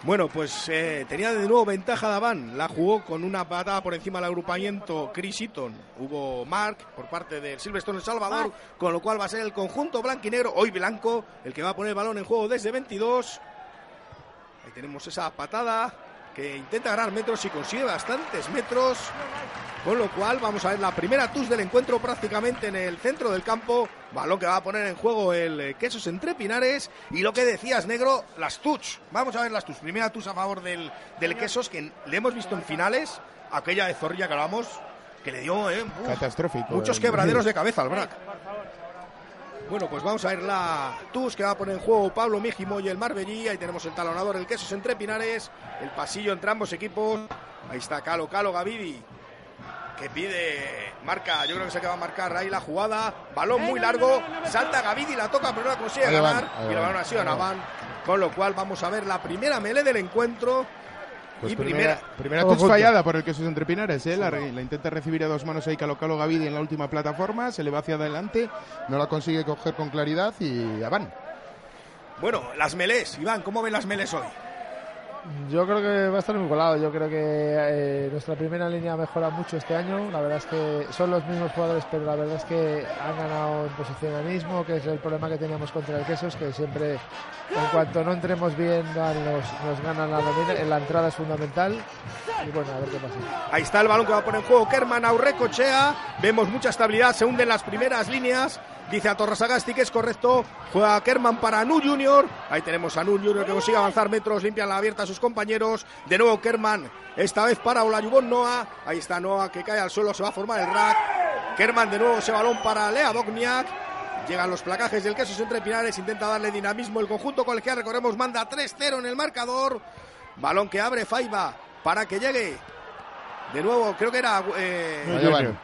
Bueno, pues eh, tenía de nuevo ventaja Daván. La jugó con una patada por encima del agrupamiento Chris Eaton. Hubo Mark por parte del Silverstone El Salvador, con lo cual va a ser el conjunto blanco y negro, hoy blanco, el que va a poner el balón en juego desde 22. Ahí tenemos esa patada que intenta ganar metros y consigue bastantes metros. Con lo cual vamos a ver la primera tus del encuentro prácticamente en el centro del campo. Balón que va a poner en juego el eh, Quesos entre Pinares. Y lo que decías, negro, las tuts. Vamos a ver las tuts. Primera tus a favor del, del Quesos, que le hemos visto en finales. Aquella de Zorrilla que hablamos, que le dio eh, uf, Catastrófico. muchos El- quebraderos de cabeza al Brac. Bueno, pues vamos a ver la TUS que va a poner en juego Pablo Mijimo y el Marbellí. Ahí tenemos el talonador, el Quesos entre Pinares. El pasillo entre ambos equipos. Ahí está Calo, Calo, Gavidi. Que pide, marca, yo creo que se acaba de marcar ahí la jugada. Balón muy largo, salta Gavidi, la toca, pero no la consigue ganar. y van, balón ha sido. Naván. Con lo cual vamos a ver la primera melee del encuentro. Pues y primera, primera, primera touch fallada por el que entre Pinares, ¿eh? la, la intenta recibir a dos manos ahí Calo Calo Gavidi en la última plataforma, se le va hacia adelante, no la consigue coger con claridad y ya van. Bueno, las melés, Iván, ¿cómo ven las melés hoy? Yo creo que va a estar muy colado. Yo creo que eh, nuestra primera línea mejora mucho este año. La verdad es que son los mismos jugadores, pero la verdad es que han ganado en posicionalismo, que es el problema que teníamos contra el Quesos, que siempre, en cuanto no entremos bien, nos, nos ganan la domina. La entrada es fundamental. Y bueno, a ver qué pasa. Ahí está el balón que va a poner en juego Kerman Aurrecochea. Vemos mucha estabilidad, se hunden las primeras líneas. Dice a Torrasagasti que es correcto. Juega Kerman para Nu Junior. Ahí tenemos a Nu Junior que consigue avanzar metros, limpia la abierta a sus compañeros. De nuevo Kerman, esta vez para Olayubon Noah. Ahí está Noah que cae al suelo, se va a formar el rack. Kerman de nuevo ese balón para Lea Dogniak. Llegan los placajes del queso entre Pinares, intenta darle dinamismo. El conjunto colegial, recordemos, manda 3-0 en el marcador. Balón que abre Faiba para que llegue de nuevo, creo que era eh,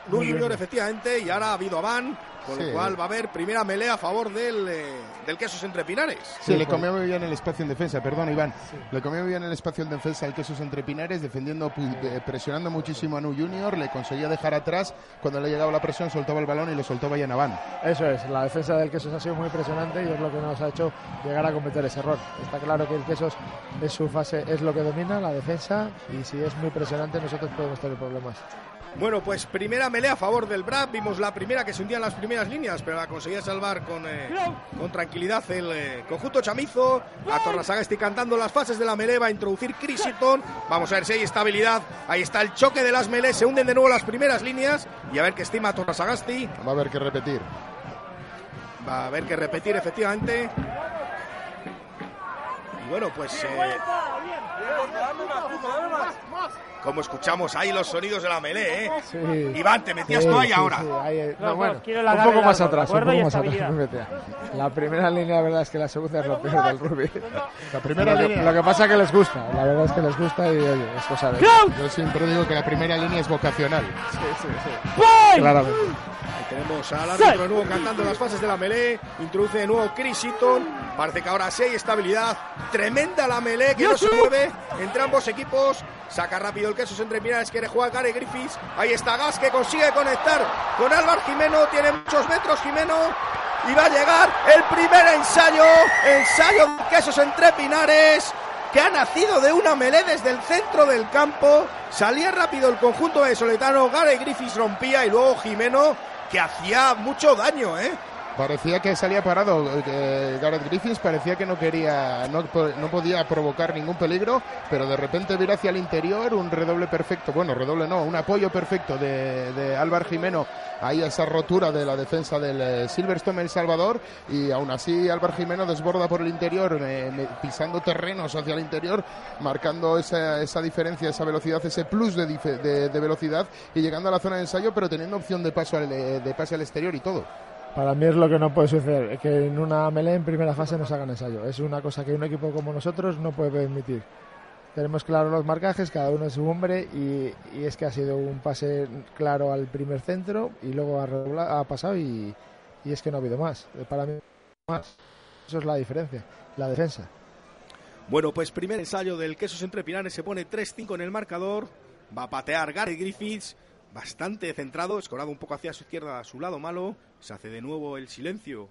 Nu Junior. Efectivamente, y ahora ha habido a Van, con Sí. lo cual va a haber primera melea a favor del, eh, del Quesos entre Pinares. Sí, le comió muy bien el espacio en defensa, perdón Iván. Le comió muy bien el espacio en defensa el Quesos entre Pinares, defendiendo, de- presionando muchísimo a Nu Junior, le conseguía dejar atrás, cuando le llegaba la presión soltaba el balón y lo soltaba ya Naván. Eso es, la defensa del Quesos ha sido muy impresionante y es lo que nos ha hecho llegar a cometer ese error. Está claro que el Quesos es su fase, es lo que domina, la defensa, y si es muy impresionante nosotros podemos tener problemas. Bueno, pues primera melea a favor del Brad. Vimos la primera que se hundía en las primeras líneas, pero la conseguía salvar con, eh, con tranquilidad el eh, conjunto chamizo. A Torrasagasti cantando las fases de la melee va a introducir Crisiton. Vamos a ver si hay estabilidad. Ahí está el choque de las melees. Se hunden de nuevo las primeras líneas. Y a ver qué estima Torrasagasti. Va a haber que repetir. Va a haber que repetir, efectivamente. Y bueno, pues. eh, como escuchamos ahí los sonidos de la melee, ¿eh? Sí. Iván, te metías Sí, tú ahí sí, ahora. sí, ahí, No, no, no, bueno, un poco más atrás, un poco más atrás. estabilidad. me metía. La primera línea, la verdad es que la segunda es lo peor del rugby. La primera lo, que, línea. lo que pasa es que les gusta, la verdad es que les gusta y oye, es cosa de... Yo siempre digo que la primera línea es vocacional. Sí, sí, sí. Claramente. Ahí tenemos al árbitro de nuevo cantando las fases de la melee. Introduce de nuevo Chris Eaton. Parece que ahora sí hay estabilidad. Tremenda la melee que no se mueve entre ambos equipos. Saca rápido el queso entre Pinares. Quiere jugar Gary Griffiths. Ahí está Gas que consigue conectar con Álvaro Jimeno. Tiene muchos metros Jimeno. Y va a llegar el primer ensayo. Ensayo de quesos entre Pinares que ha nacido de una melee desde el centro del campo. Salía rápido el conjunto de Soletano, Gary Griffiths rompía y luego Jimeno, que hacía mucho daño, ¿eh? Parecía que salía parado eh, Gareth Griffiths, parecía que no quería, no, no podía provocar ningún peligro, pero de repente vira hacia el interior un redoble perfecto, bueno, redoble no, un apoyo perfecto de, de Álvaro Jimeno ahí esa rotura de la defensa del eh, Silverstone El Salvador y aún así Álvaro Jimeno desborda por el interior, eh, pisando terrenos hacia el interior, marcando esa, esa diferencia, esa velocidad, ese plus de, de- de velocidad y llegando a la zona de ensayo, pero teniendo opción de paso al, de, de pase al exterior y todo. Para mí es lo que no puede suceder, que en una melee en primera fase nos hagan ensayo. Es una cosa que un equipo como nosotros no puede permitir. Tenemos claros los marcajes, cada uno es su hombre y, y es que ha sido un pase claro al primer centro y luego ha, pasado y, y es que no ha habido más. Para mí, más. Eso es la diferencia, la defensa. Bueno, pues primer ensayo del Quesos entre Pinares se pone 3-5 en el marcador. Va a patear Gary Griffiths, bastante centrado, escorado un poco hacia su izquierda, a su lado malo. Se hace de nuevo el silencio,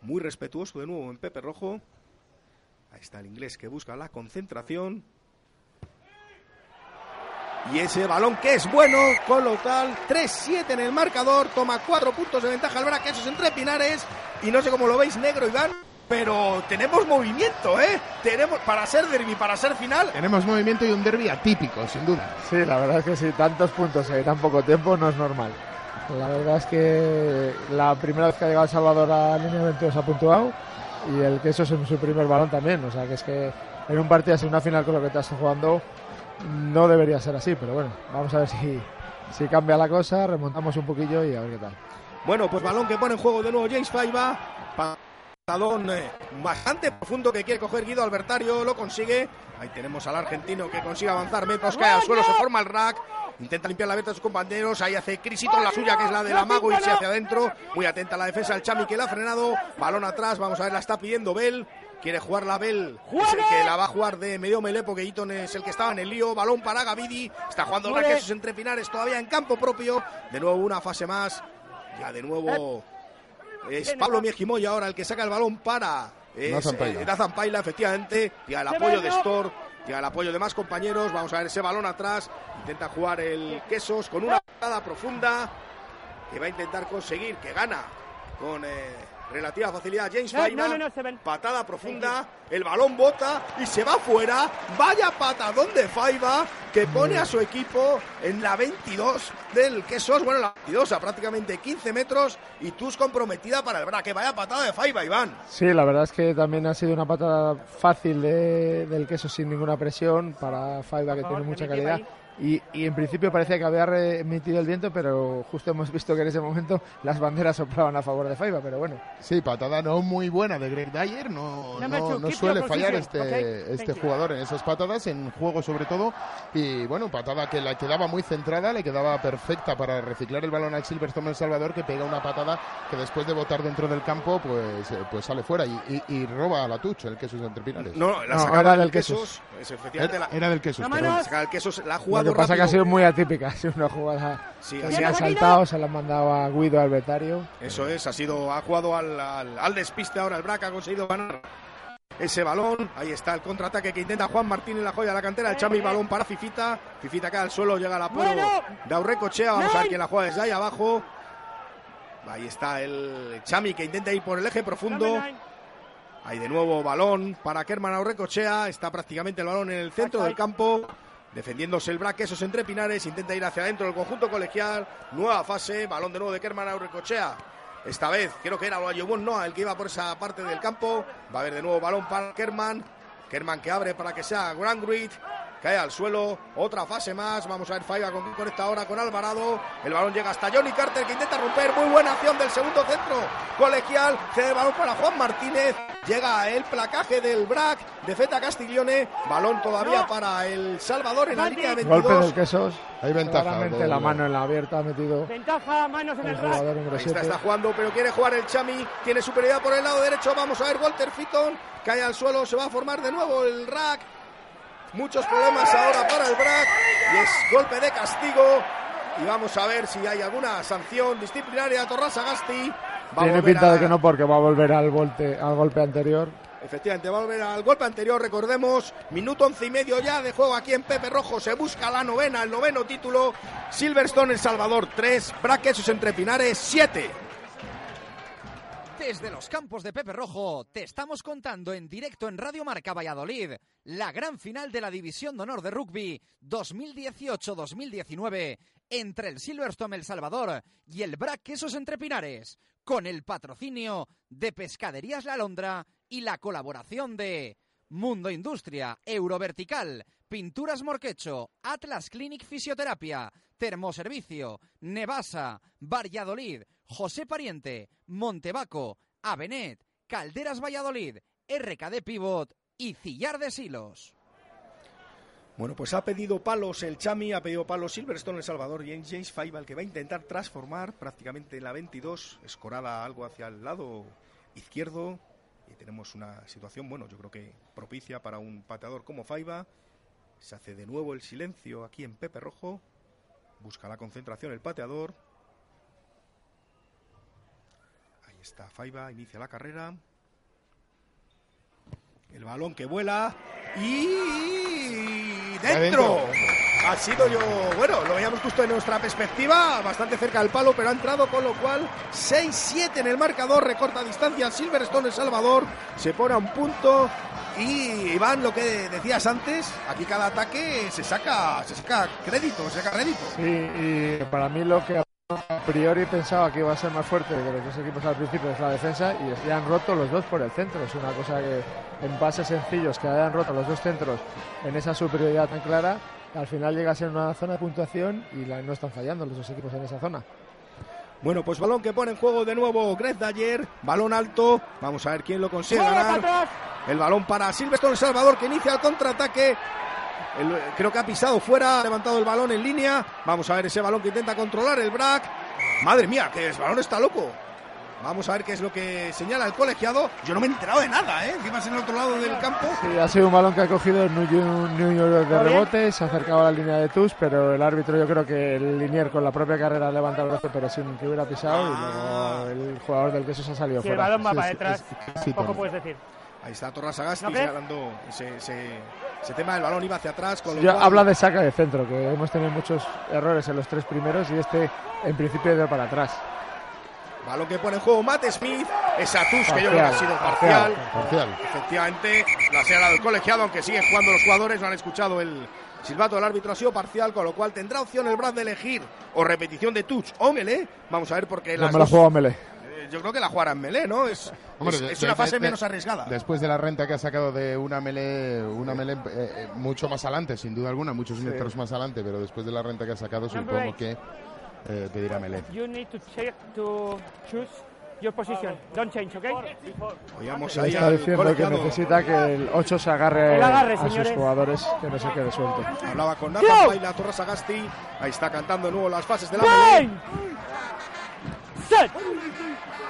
muy respetuoso de nuevo en Pepe Rojo. Ahí está el inglés que busca la concentración. Y ese balón que es bueno, con lo tal 3-7 en el marcador, toma 4 puntos de ventaja el Braque, esos entre Pinares. Y no sé cómo lo veis negro, Iván, pero tenemos movimiento, ¿eh? Tenemos, para ser derby, para ser final, Tenemos movimiento y un derby atípico, sin duda. Sí, la verdad es que sí, tantos puntos en tan poco tiempo no es normal. La verdad es que la primera vez que ha llegado El Salvador a línea 22 ha puntuado y el que eso es en su primer balón también. O sea que es que en un partido así, una final con lo que te estás jugando, no debería ser así. Pero bueno, vamos a ver si, si cambia la cosa, remontamos un poquillo y a ver qué tal. Bueno, pues balón que pone en juego de nuevo James Faiba. Eh, bastante profundo que quiere coger Guido Albertario, lo consigue. Ahí tenemos al argentino que consigue avanzar metros, cae al suelo, se forma el rack. Intenta limpiar la veta de sus compañeros. Ahí hace Crisito la suya, que es la del amago, irse hacia adentro. Muy atenta la defensa del Chami, que la ha frenado. Balón atrás, vamos a ver, la está pidiendo Bell. Quiere jugar la Bell, el que la va a jugar de medio melee, porque Eaton es el que estaba en el lío. Balón para Gavidi. Está jugando el Quesos entre Pinares todavía en campo propio. De nuevo una fase más. Ya de nuevo es Pablo Miejimoy ahora el que saca el balón para Nathan Paila. eh, Nathan Paila, efectivamente. Llega el apoyo de Stor, llega el apoyo de más compañeros. Vamos a ver ese balón atrás. Intenta jugar el Quesos con una patada profunda que va a intentar conseguir que gana con eh, relativa facilidad James No, Paila. no, no, no, se ven. Patada profunda, el balón bota y se va fuera. Vaya patadón de Faiba que pone a su equipo en la 22 del Quesos. Bueno, la 22 a prácticamente 15 metros y Tus comprometida para el braque. Vaya patada de Faiba, Iván. Sí, la verdad es que también ha sido una patada fácil de- del queso sin ninguna presión para Faiba que tiene mucha calidad. Y, y en principio parecía que había remitido el viento, pero justo hemos visto que en ese momento las banderas soplaban a favor de Faiba, pero bueno. Sí, patada no muy buena de Greg Dyer, no, no, no suele fallar este, okay? este jugador en esas patadas, en juego sobre todo, y bueno, patada que le quedaba muy centrada, le quedaba perfecta para reciclar el balón al Silverstone El Salvador, que pega una patada que después de botar dentro del campo, pues, eh, pues sale fuera y, y- y roba a la Tuch, el queso entre Pinares. No, la sacaba era del Quesos. Quesos. Era- la- era del Quesos, La Quesos, la ha Lo que pasa que ha sido muy atípica, ha sido una jugada Sí, que ha se ha saltado, se la han mandado a Guido Albertario. Eso es, ha sido, ha jugado al, al, al despiste ahora el Braca, ha conseguido ganar ese balón. Ahí está el contraataque que intenta Juan Martín en la joya de la cantera. El Chami, balón para Fifita. Fifita cae al suelo, llega apoyo Bueno. de Aurrecochea. Vamos a ver quién la juega desde ahí abajo. Ahí está el Chami que intenta ir por el eje profundo. Ahí de nuevo balón para Kerman Aurrecochea. Está prácticamente el balón en el centro del campo. Defendiéndose el braque, esos entre Pinares. Intenta ir hacia adentro el conjunto colegial. Nueva fase. Balón de nuevo de Kerman Aurrecochea. Esta vez creo que era Olayobon Noah el que iba por esa parte del campo. Va a haber de nuevo balón para Kerman. Kerman que abre para que sea Grand Grid. Cae al suelo. Otra fase más. Vamos a ver Faiga con quién conecta ahora con Alvarado. El balón llega hasta Johnny Carter que intenta romper. Muy buena acción del segundo centro colegial. Cede el balón para Juan Martínez. Llega el placaje del BRAC de Feta Castiglione. Balón todavía para El Salvador en la línea de 22. Golpe del quesos. Hay ventaja Claramente la mano en la abierta ha metido Ventaja, manos en el el jugador rack. número Ahí está, 7. está jugando, pero quiere jugar el Chami. Tiene superioridad por el lado derecho. Vamos a ver, Walter Fitton cae al suelo. Se va a formar de nuevo el rack. Muchos problemas ahora para el BRAC. Y es golpe de castigo. Y vamos a ver si hay alguna sanción disciplinaria a Torras Agasti. Va a Tiene pinta a- de que no porque va a volver al, volte, al golpe anterior. Efectivamente, va a volver al golpe anterior, recordemos, minuto once y medio ya de juego aquí en Pepe Rojo, se busca la novena, el noveno título, Silverstone El Salvador 3, Braquesos entre Pinares 7. Desde los campos de Pepe Rojo te estamos contando en directo en Radio Marca Valladolid la gran final de la División de Honor de Rugby 2018-2019 entre el Silverstone El Salvador y el Brac Quesos Entre Pinares, con el patrocinio de Pescaderías La Alondra y la colaboración de Mundo Industria, Eurovertical, Pinturas Morquecho, Atlas Clinic Fisioterapia, Termoservicio, Nevasa, Valladolid, José Pariente, Montebaco, Avenet, Calderas Valladolid, RKD Pivot y Cillar de Silos. Bueno, pues ha pedido palos el Chami, ha pedido palos Silverstone El Salvador y es James Faiba el que va a intentar transformar prácticamente en la 22, escorada algo hacia el lado izquierdo y tenemos una situación, bueno, yo creo que propicia para un pateador como Faiba. Se hace de nuevo el silencio aquí en Pepe Rojo. Busca la concentración el pateador. Ahí está Faiba, inicia la carrera. El balón que vuela y dentro. Ha sido yo, bueno, lo veíamos justo en nuestra perspectiva, bastante cerca del palo, pero ha entrado, con lo cual 6-7 en el marcador, recorta distancia Silverstone El Salvador, se pone a un punto y Iván, lo que decías antes, aquí cada ataque se saca, se saca crédito, se saca rédito. Sí, y para mí lo que a priori pensaba que iba a ser más fuerte que los dos equipos al principio es la defensa y ya han roto los dos por el centro. Es una cosa que en pases sencillos que hayan roto los dos centros en esa superioridad tan clara, al final llega a ser una zona de puntuación y no están fallando los dos equipos en esa zona. Bueno, pues balón que pone en juego de nuevo Greg Dayer, balón alto, vamos a ver quién lo consigue ganar. El balón para Silvestre Salvador que inicia el contraataque. El- creo que ha pisado fuera, ha levantado el balón en línea. Vamos a ver ese balón que intenta controlar el Brack. Madre mía, que el balón está loco. Vamos a ver qué es lo que señala el colegiado. Yo no me he enterado de nada, ¿eh? Encima es en el otro lado del campo. Sí, ha sido un balón que ha cogido el New York de rebote, se ha acercado a la línea de Tus, pero el árbitro yo creo que el linier con la propia carrera ha levantado el brazo, pero sin que hubiera pisado, y luego el jugador del queso se ha salido el fuera. balón va Sí, para sí, detrás, sí, sí, poco puedes decir. Ahí está Torras Agasti ¿No señalando ese, ese- ese tema del balón iba hacia atrás. Con lo Ya cual- habla de saca de centro, que hemos tenido muchos errores en los tres primeros y este en principio de para atrás. Balón que pone en juego Matt Smith. Esa tus que yo creo que ha sido Parcial, parcial. Parcial. Efectivamente, la señalado el colegiado, aunque siguen jugando los jugadores, no han escuchado el silbato del árbitro, ha sido parcial, con lo cual tendrá opción el Brad de elegir o repetición de touch o melee. Vamos a ver porque No las me la dos- juego a Melé. eh, yo creo que la jugará en melee, ¿no? Es, Hombre, es, de- es una de- fase de- menos arriesgada. Después de la renta que ha sacado de una melee, una melee eh, eh, mucho más adelante, sin duda alguna, muchos metros más adelante, pero después de la renta que ha sacado, supongo que eh, pedirá melee. You need to check to choose your position. Don't change, okay? Oíamos Le ahí está diciendo que necesita que el 8 se agarre, El agarre, a sus señores. jugadores, que no se quede suelto. Hablaba con Nathan Baila, Torres Agasti. Ahí está cantando de nuevo las fases de la. Time. Set.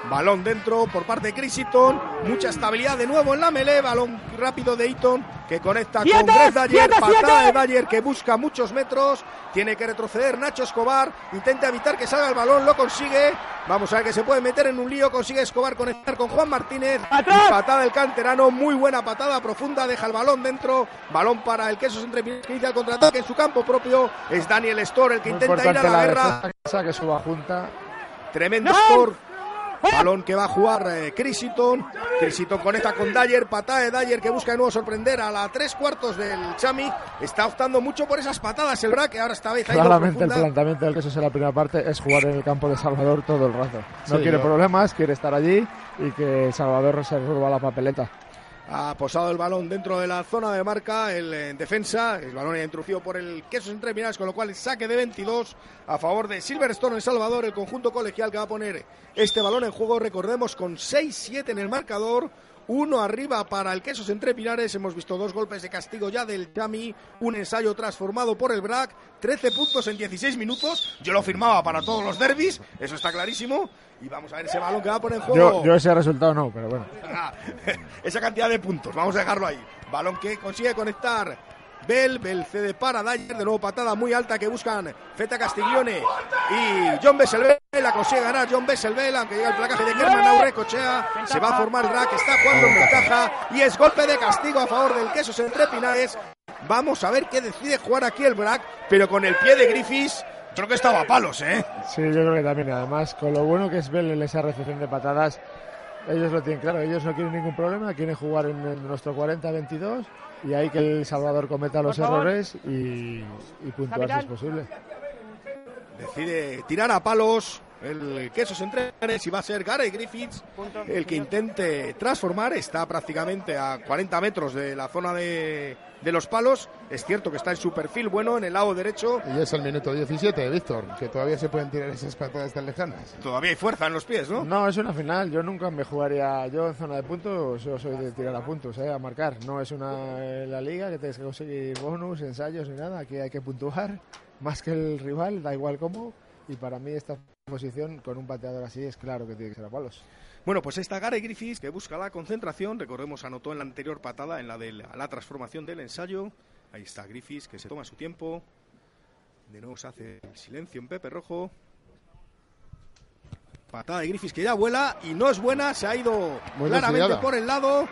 Balón dentro por parte de Chris Eaton. Mucha estabilidad de nuevo en la melee. Balón rápido de Eaton que conecta con. Greg Dyer. ¡Quietos, Patada de Dyer que busca muchos metros. Tiene que retroceder Nacho Escobar. Intenta evitar que salga el balón. Lo consigue. Vamos a ver que se puede meter en un lío. Consigue Escobar conectar con Juan Martínez. ¡Atrás! Y patada del canterano. Muy buena patada profunda. Deja el balón dentro. Balón para el queso entre que inicia el contraataque en su campo propio. Es Daniel Store el que Muy intenta ir a la la guerra. que suba junta. Tremendo score. Balón que va a jugar eh. Chris Eaton conecta con Dyer. Patada de Dyer que busca de nuevo sorprender a la tres cuartos del Chami. Está optando mucho por esas patadas el Braque. Ahora esta vez ido Claramente el planteamiento del queso en la primera parte es jugar en el campo de Salvador todo el rato. No Sí, quiere yo- problemas, quiere estar allí y que Salvador se roba la papeleta. Ha posado el balón dentro de la zona de marca, el eh, defensa, el balón ya introducido por el Quesos entre Pinares, con lo cual saque de 22 a favor de Silverstone El Salvador, el conjunto colegial que va a poner este balón en juego, recordemos, con 6-7 en el marcador. Uno arriba para el Quesos entre Pinares. Hemos visto dos golpes de castigo ya del Chami. Un ensayo transformado por el Brac. 13 puntos en 16 minutos. Yo lo firmaba para todos los derbis. Eso está clarísimo. Y vamos a ver ese balón que va a poner en juego. Yo, yo ese resultado no, pero bueno. Esa cantidad de puntos, vamos a dejarlo ahí. Balón que consigue conectar Bell, Bell cede para Dyer, de nuevo patada muy alta que buscan Feta Castiglione y John Besselbel, la consigue ganar John Besselbel, aunque llega el placaje de Germán Aurre, cochea, se va a formar rack, está jugando en ventaja y es golpe de castigo a favor del Quesos entre Pinares. Vamos a ver qué decide jugar aquí el Brack, pero con el pie de Griffiths, creo que estaba a palos, ¿eh? Sí, yo creo que también. Además, con lo bueno que es Bell en esa recepción de patadas, ellos lo tienen claro. Ellos no quieren ningún problema, quieren jugar en, en nuestro 40-22 y hay que el Salvador cometa los errores y, y puntuar si es posible. decide tirar a palos el quesos entre y va a ser Gary Griffiths el que intente transformar está prácticamente a 40 metros de la zona de, de los palos es cierto que está en su perfil bueno en el lado derecho Y es el minuto 17, Víctor, que todavía se pueden tirar esas patadas tan lejanas. todavía hay fuerza en los pies ¿no? No, es una final. Yo nunca me jugaría. Yo en zona de puntos, yo soy de tirar a puntos, eh, a marcar. No es una eh, la liga que tienes que conseguir bonus, ensayos ni nada. Aquí hay que puntuar más que el rival, da igual cómo. Y para mí esta posición con un pateador así es claro que tiene que ser a palos. Bueno, pues está Gary Griffiths que busca la concentración. Recordemos, anotó en la anterior patada, en la de la, la transformación del ensayo. Ahí está Griffiths que se toma su tiempo. De nuevo se hace el silencio en Pepe Rojo. Patada de Griffiths que ya vuela y no es buena. Se ha ido Muy claramente por el lado.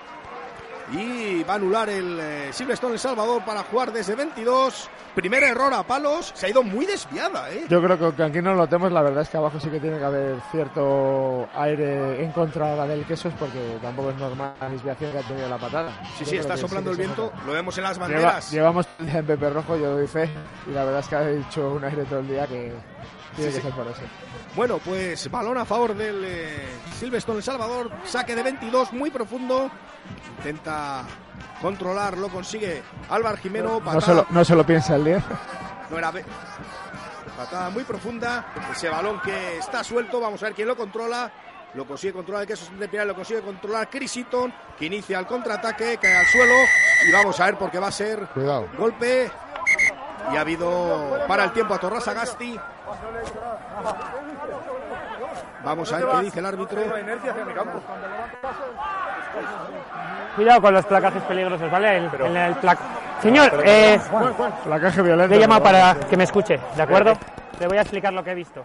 Y va a anular el eh, Silverstone El Salvador para jugar desde 22. Primer error a palos. Se ha ido muy desviada, ¿eh? Yo creo que aunque aquí no lo notemos, la verdad es que abajo sí que tiene que haber cierto aire en contra del quesos porque tampoco es normal la desviación que ha tenido la patada. Sí, Yo sí, está soplando el que se viento. Lo vemos en las Lleva- banderas. llevamos el día en Pepe Rojo, yo doy fe, y la verdad es que ha hecho un aire todo el día que tiene Sí, que sí. ser por eso. Bueno, pues balón a favor del eh, Silverstone El Salvador. Saque de 22, muy profundo. Intenta controlar, lo consigue Álvaro Jimeno. No se, lo, no se lo piensa el 10. No era patada muy profunda, ese balón que está suelto, vamos a ver quién lo controla, lo consigue controlar el queso de lo consigue controlar Chris Eaton, que inicia el contraataque, cae al suelo y vamos a ver porque va a ser Cuidado. golpe y ha habido para el tiempo a Torras Agasti. Vamos a ver qué dice el árbitro. Cuidado con los placajes peligrosos, ¿vale? El, en el plac- Señor, eh, Placaje violento. le he llamado pero- para que me escuche, ¿de acuerdo? Le voy a explicar lo que he visto.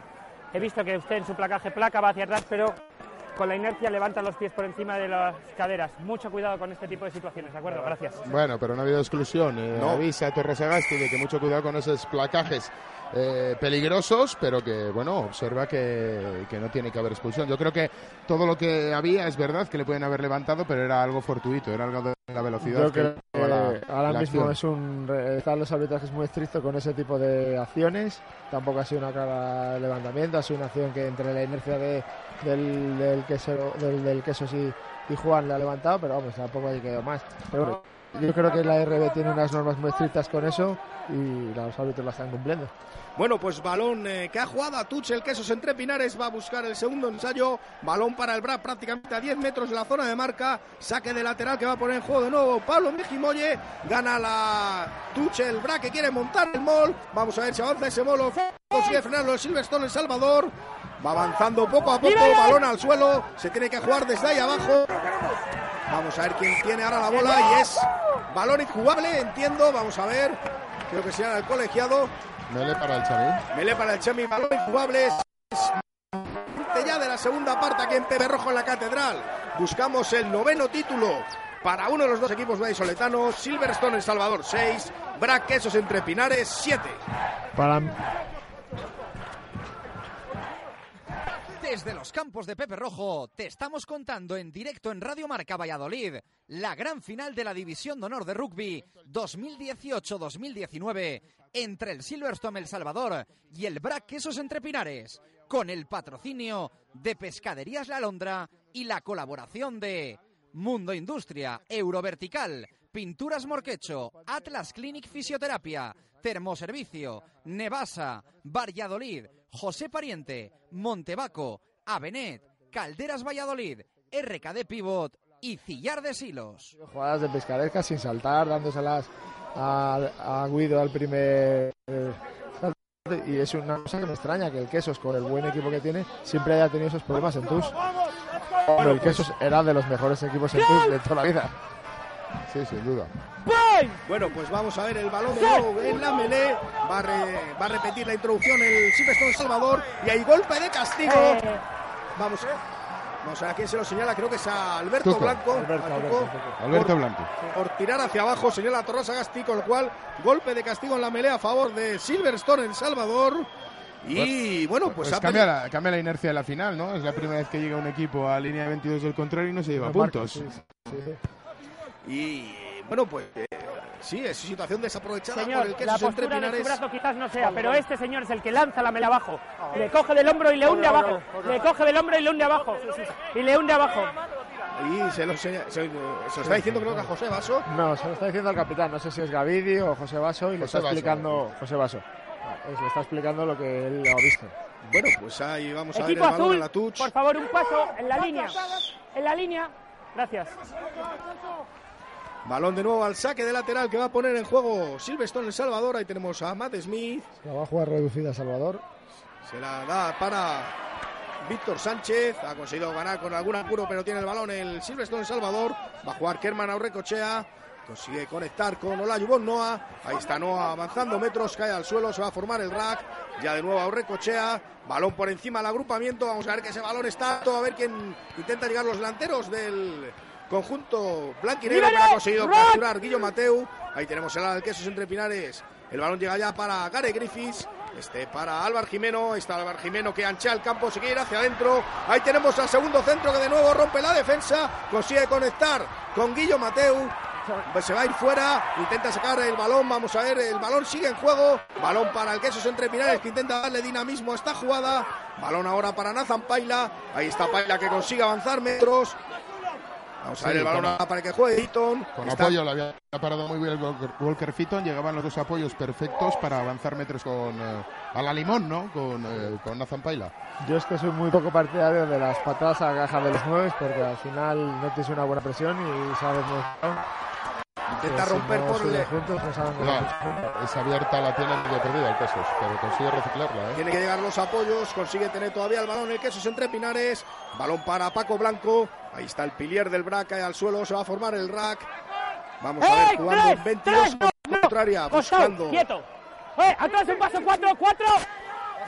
He visto que usted en su placaje placa va hacia atrás, pero con la inercia levanta los pies por encima de las caderas. Mucho cuidado con este tipo de situaciones, ¿de acuerdo? Gracias. Bueno, pero no ha habido exclusión. Eh, No. Avisa a Torres Agasti de que mucho cuidado con esos placajes eh, peligrosos, pero que, bueno, observa que, que no tiene que haber expulsión. Yo creo que todo lo que había es verdad que le pueden haber levantado, pero era algo fortuito, era algo de la velocidad. Yo creo que lleva la- ahora la mismo acción. es un están los arbitrajes muy estrictos con ese tipo de acciones. Tampoco ha sido una clara levantamiento, ha sido una acción que entre la inercia de, del, del queso del, del queso y, y Juan le ha levantado, pero vamos, tampoco hay que más. Pero yo creo que la RB tiene unas normas muy estrictas con eso y los árbitros la están cumpliendo. Bueno, pues balón eh, que ha jugado a Tuchel, Quesos entre Pinares, va a buscar el segundo ensayo. Balón para el Bra prácticamente a 10 metros de la zona de marca. Saque de lateral que va a poner en juego de nuevo Pablo Mejimoye. Gana la Tuchel, Bra que quiere montar el mol. Vamos a ver si avanza ese molo. Consigue frenarlo el Silverstone El Salvador. Va avanzando poco a poco, balón al suelo. Se tiene que jugar desde ahí abajo. Vamos a ver quién tiene ahora la bola y es balón injugable, entiendo. Vamos a ver. Creo que será el colegiado. Mele para el Xavi. Mele para el Chemi, balón injugable. Ya de la segunda parte aquí en Pepe Rojo en la Catedral. Buscamos el noveno título para uno de los dos equipos vallisoletanos. Silverstone El Salvador 6, Brac Quesos entre Pinares 7. Para Desde los campos de Pepe Rojo te estamos contando en directo en Radio Marca Valladolid la gran final de la División de Honor de Rugby 2018-2019 entre el Silverstone El Salvador y el Brac Quesos Entre Pinares con el patrocinio de Pescaderías La Alondra y la colaboración de Mundo Industria, Eurovertical, Pinturas Morquecho, Atlas Clinic Fisioterapia, Termoservicio, Nevasa, Valladolid, José Pariente, Montebaco, Avenet, Calderas Valladolid, RKD Pivot y Cillar de Silos. jugadas de pescaresca sin saltar, dándoselas a, a Guido al primer eh, y es una cosa que me extraña que el Quesos con el buen equipo que tiene siempre haya tenido esos problemas en TUS. Pero el Quesos era de los mejores equipos en TUS de toda la vida. Sí, sin duda. Bueno, pues vamos a ver el balón de nuevo en la melee. Va a, re- va a repetir la introducción el Silverstone El Salvador. Y hay golpe de castigo. Vamos, vamos a ver a quién se lo señala. Creo que es a Alberto Tuco. Blanco. Alberto, Tuco. Alberto Por- Blanco. Por tirar hacia abajo, señala Torres Agasti, con lo cual golpe de castigo en la melee a favor de Silverstone El Salvador. Y bueno, pues, Pues cambia, la, cambia la inercia de la final, ¿no? Es la primera vez que llega un equipo a línea 22 del contrario y no se lleva marcos, puntos. sí, sí. Y bueno, pues eh, sí, es situación desaprovechada por Señor, el que la sus entre postura de su brazo quizás no sea, pero este señor es el que lanza la mela abajo. Le coge del hombro y le hunde abajo. Le coge del hombro y le hunde abajo. Y le hunde abajo. Y se lo, se, se lo está diciendo creo que a José Vaso. No, se lo está diciendo el capitán, no sé si es Gavidi o José Vaso y le José está explicando José Vaso. Ah, Le está explicando lo que él ha visto. Bueno, pues ahí vamos a ver el Equipo balón azul, en la touch. por favor, un paso en la línea. En la línea. Gracias. Balón de nuevo al saque de lateral que va a poner en juego Silverstone El Salvador. Ahí tenemos a Matt Smith. La va a jugar reducida Salvador. Se la da para Víctor Sánchez. Ha conseguido ganar con algún apuro, pero tiene el balón el Silverstone El Salvador. Va a jugar Kerman Aurrecochea. Consigue conectar con Olayubon Noah. Ahí está Noah avanzando metros, cae al suelo, se va a formar el rack. Ya de nuevo Aurrecochea. Balón por encima del agrupamiento. Vamos a ver que ese balón está alto. A ver quién intenta llegar los delanteros del conjunto blanquinegro que ha conseguido capturar Guillo Mateu. Ahí tenemos el quesos entre Pinares. El balón llega ya para Gary Griffiths. Este para Álvaro Jimeno. Está Álvaro Jimeno que ancha el campo, ir hacia adentro. Ahí tenemos al segundo centro que de nuevo rompe la defensa. Consigue conectar con Guillo Mateu. Pues se va a ir fuera, intenta sacar el balón, vamos a ver, el balón sigue en juego, balón para el Quesos entre Pinares que intenta darle dinamismo a esta jugada, balón ahora para Nathan Paila, ahí está Paila que consigue avanzar metros, Vamos a ver el balón con- para que juegue Eaton. Con Está- apoyo le había parado muy bien el Walker, Fitton, llegaban los dos apoyos perfectos para avanzar metros con eh, a la limón, ¿no? Con, eh, con Nathan Paila. Yo es que soy muy poco partidario de las patadas a la caja de los nueve porque al final no tienes una buena presión y sabes muy Intenta que si romper no por el- juntos no saben cómo No, funcionan. esa abierta la tiene medio perdida el Quesos, pero consigue reciclarla, ¿eh? Tiene que llegar los apoyos, consigue tener todavía el balón el quesos entre Pinares, balón para Paco Blanco, ahí está el pilier del Brac cae al suelo, se va a formar el rack. Vamos a ver, ¡Eh, jugando tres, en 22 tres, contraria, buscando. quieto. ¡Eh, atrás un paso, cuatro, cuatro!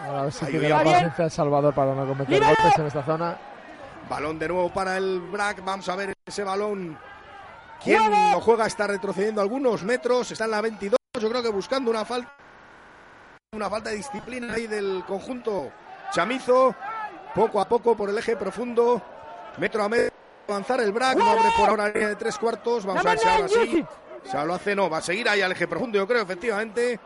A ver si tiene la paciencia El Salvador para no cometer golpes en esta zona. Balón de nuevo para el Brac, vamos a ver ese balón. ¿Quién ¡Juega! lo juega? Está retrocediendo algunos metros, está en la 22, yo creo que buscando una falta una falta de disciplina ahí del conjunto Chamizo, poco a poco por el eje profundo, metro a metro, avanzar el Brac, no abre por ahora línea de tres cuartos, vamos a ver si ahora sí, se lo hace, no, va a seguir ahí al eje profundo, yo creo, efectivamente.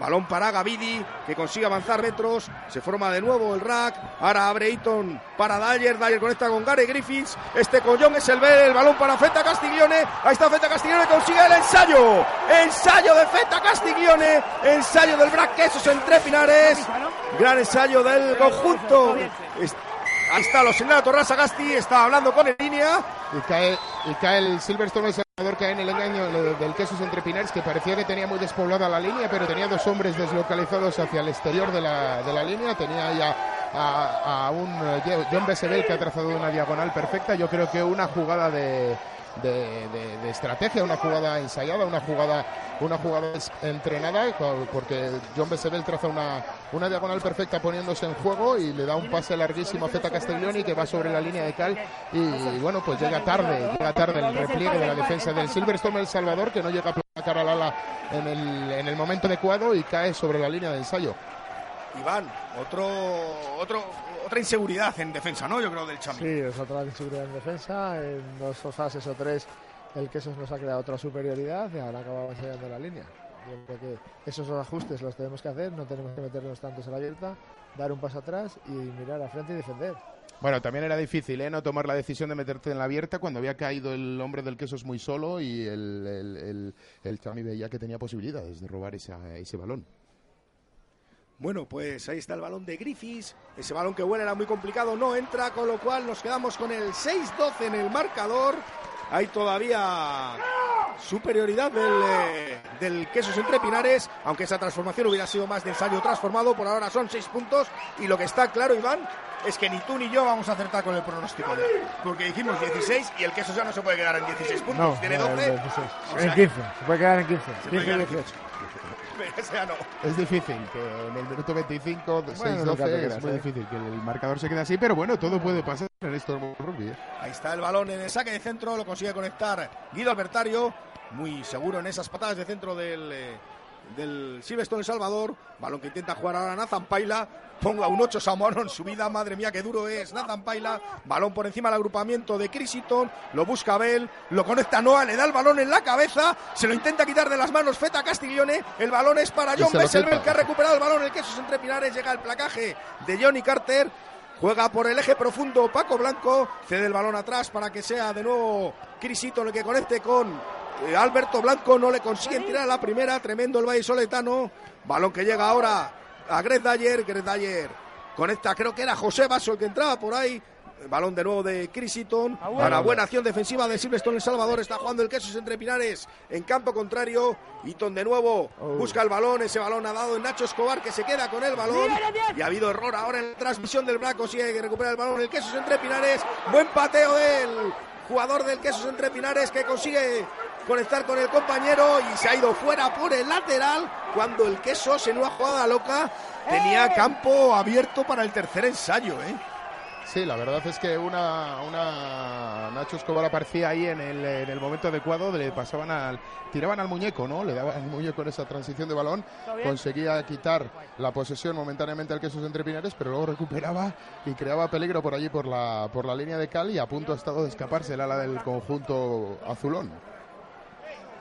Balón para Gavidi, que consigue avanzar metros. Se forma de nuevo el rack. Ahora abre Eaton para Dyer. Dyer conecta con Gary Griffiths. Este collón es el B. Balón para Feta Castiglione. Ahí está Feta Castiglione. Consigue el ensayo. Ensayo de Feta Castiglione. Ensayo del Brack Quesos entre Pinares. Gran ensayo del conjunto. Ahí está, lo señala Torras Agasti. Está hablando con el línea. Y cae, y cae el Silverstone, cae en el engaño de- del Quesos entre Pinares, que parecía que tenía muy despoblada la línea, pero tenía dos hombres deslocalizados hacia el exterior de la, de la línea. Tenía ya a, a un eh, John Besebel que ha trazado una diagonal perfecta. Yo creo que una jugada de, de, de- de estrategia, una jugada ensayada, una jugada, una jugada entrenada, porque John Besebel traza una, una diagonal perfecta poniéndose en juego y le da un pase larguísimo a Feta Castiglioni que va sobre la línea de cal y bueno, pues llega tarde, llega tarde el repliegue de la defensa del Silverstone El Salvador que no llega a placar al ala en el, en el momento adecuado y cae sobre la línea de ensayo. Iván, otro, otro, otra inseguridad en defensa, ¿no? Yo creo del Chami. Sí, es otra inseguridad en defensa. En dos fases o tres, el Quesos nos ha creado otra superioridad y ahora acabamos llegando a la línea. Yo creo que esos ajustes los tenemos que hacer, no tenemos que meternos tantos a la abierta, dar un paso atrás y mirar a frente y defender. Bueno, también era difícil ¿eh? no tomar la decisión de meterte en la abierta cuando había caído el hombre del quesos muy solo y el, el, el, el Chami veía que tenía posibilidades de robar esa- ese balón. Bueno, pues ahí está el balón de Griffiths. Ese balón que huele era muy complicado, no entra, con lo cual nos quedamos con el 6-12 en el marcador. Hay todavía superioridad del, eh, del Quesos entre Pinares, aunque esa transformación hubiera sido más de ensayo transformado. Por ahora son seis puntos y lo que está claro, Iván, es que ni tú ni yo vamos a acertar con el pronóstico. Porque dijimos 16 y el queso ya no se puede quedar en 16 puntos. Tiene eh, 12. En 15. Se puede quedar en 15. 15, puede golpe. Es difícil, que en el minuto 25, bueno, 6, 12, es muy difícil que el marcador se quede así, pero bueno, todo puede pasar en estos rugby. ¿eh? Ahí está el balón en el saque de centro, lo consigue conectar Guido Albertario, muy seguro en esas patadas de centro del... Eh, del Silverstone El Salvador. Balón que intenta jugar ahora Nathan Paila, ponga un 8 Samoano en su vida, madre mía, qué duro es Nathan Paila. Balón por encima del agrupamiento de Crisiton, lo busca Bell, lo conecta Noah, le da el balón en la cabeza, se lo intenta quitar de las manos Feta Castiglione. El balón es para John Besselbel que ha recuperado el balón, el quesos entre Pinares, llega el placaje de Johnny Carter. Juega por el eje profundo Paco Blanco, cede el balón atrás para que sea de nuevo Crisito el que conecte con eh, Alberto Blanco, no le consiguen tirar a la primera, tremendo el Valle Soletano, balón que llega ahora a Greg Dyer, Greg Dyer conecta, creo que era José Basso el que entraba por ahí, el balón de nuevo de Crisiton, para buena acción defensiva de Silverstone El Salvador, está jugando el Quesos entre Pinares en campo contrario, Eaton de nuevo busca el balón, ese balón ha dado en Nacho Escobar que se queda con el balón. Y ha habido error ahora en la transmisión del Braco, sigue que recupera el balón el Quesos entre Pinares, buen pateo del jugador del Quesos entre Pinares que consigue conectar con el compañero y se ha ido fuera por el lateral cuando el Quesos en una jugada loca. Tenía campo abierto para el tercer ensayo, ¿eh? Sí, la verdad es que una, una Nacho Escobar aparecía ahí en el, en el momento adecuado, le pasaban al, tiraban al muñeco, ¿no? Le daban al muñeco en esa transición de balón, conseguía quitar la posesión momentáneamente al Quesos entre Pinares, pero luego recuperaba y creaba peligro por allí por la, por la línea de cal y a punto ha estado de escaparse el ala del conjunto azulón.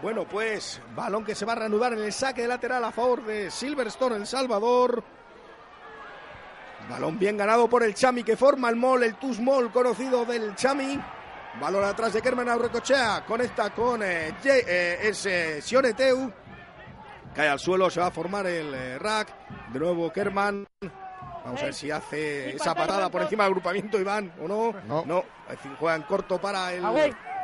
Bueno, pues balón que se va a reanudar en el saque de lateral a favor de Silverstone El Salvador. Balón bien ganado por el Chami que forma el mol, el Tus Mol conocido del Chami. Balón atrás de Kerman Aurrecochea. Conecta con eh, Ye- eh, Sioneteu. Cae al suelo, se va a formar el eh, rack. De nuevo Kerman. Vamos a ver si hace esa patada por encima del agrupamiento Iván o no. No. No, juega en corto para el,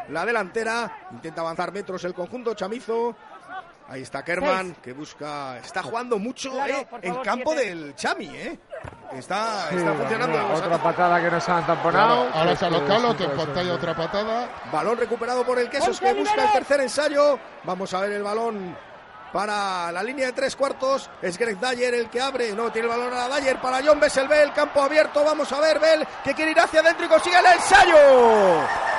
la delantera. Intenta avanzar metros el conjunto Chamizo. Ahí está Kerman, que busca. Está jugando mucho Claro, eh, en campo siete. del Chami, ¿eh? Está, Sí, está funcionando. otra, otra patada que nos han tamponado. Claro, ahora que está esto Localo, sí que pantalla otra patada. Balón recuperado por el Quesos que busca el tercer ensayo. Vamos a ver el balón para la línea de tres cuartos. Es Greg Dyer el que abre. No, tiene el balón a Dyer para John Bessel Bell. Campo abierto. Vamos a ver Bell que quiere ir hacia adentro y consigue el ensayo.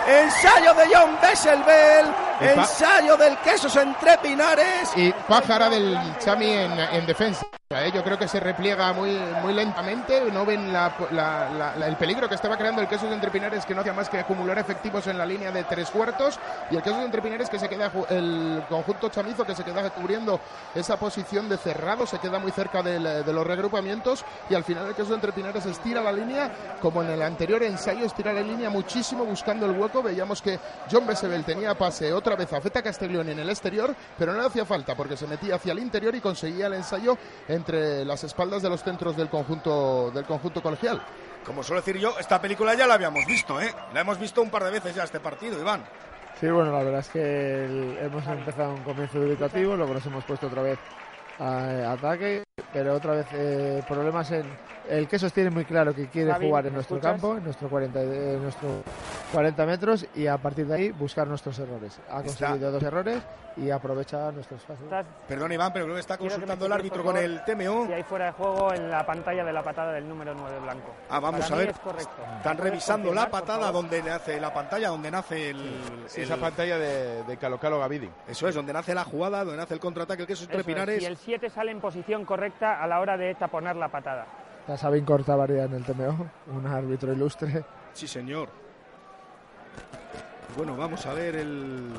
Ensayo de John Bessel Bell. Epa. Ensayo del Quesos entre Pinares. Y pájara del Chami en, en defensa. ¿Eh? Yo creo que se repliega muy, muy lentamente. No ven el peligro que estaba creando el Quesos entre Pinares, que no hacía más que acumular efectivos en la línea de tres cuartos. Y el Quesos entre Pinares, que se queda, el conjunto chamizo, que se queda cubriendo esa posición de cerrado, se queda muy cerca de los regrupamientos. Y al final el Quesos entre Pinares estira la línea, como en el anterior ensayo, estira la línea muchísimo buscando el hueco. Veíamos que John Besebel tenía pase otra vez a Feta Castellón en el exterior, pero no le hacía falta porque se metía hacia el interior y conseguía el ensayo entre las espaldas de los centros del conjunto, del conjunto colegial. Como suelo decir yo, esta película ya la habíamos visto, ¿eh? La hemos visto un par de veces ya este partido, Iván. Sí, bueno, la verdad es que el- hemos empezado un comienzo dubitativo, luego nos hemos puesto otra vez a, a ataque, pero otra vez eh, problemas en... El Quesos tiene muy claro que quiere Javi, jugar en ¿me nuestro escuchas? campo, en nuestro 40, en nuestro 40 metros y a partir de ahí buscar nuestros errores. Ha Está- conseguido dos errores y aprovecha nuestros espacios. Perdón, Iván, pero creo que está consultando el árbitro con el TMO. Si hay fuera de juego en la pantalla de la patada del número 9 blanco. Ah, vamos Para a ver. es correcto. Están ¿Puedes revisando la patada donde nace la pantalla, donde nace el, Sí, el- esa pantalla de, de Calocalo Gavidi. Eso es, donde nace la jugada, donde nace el contraataque, el queso Eso entre es, Pinares. Y el 7 sale en posición correcta a la hora de taponar la patada. Ya Sabin Cortavaria en el TMO, un árbitro ilustre. Sí, señor. Bueno, vamos a ver el.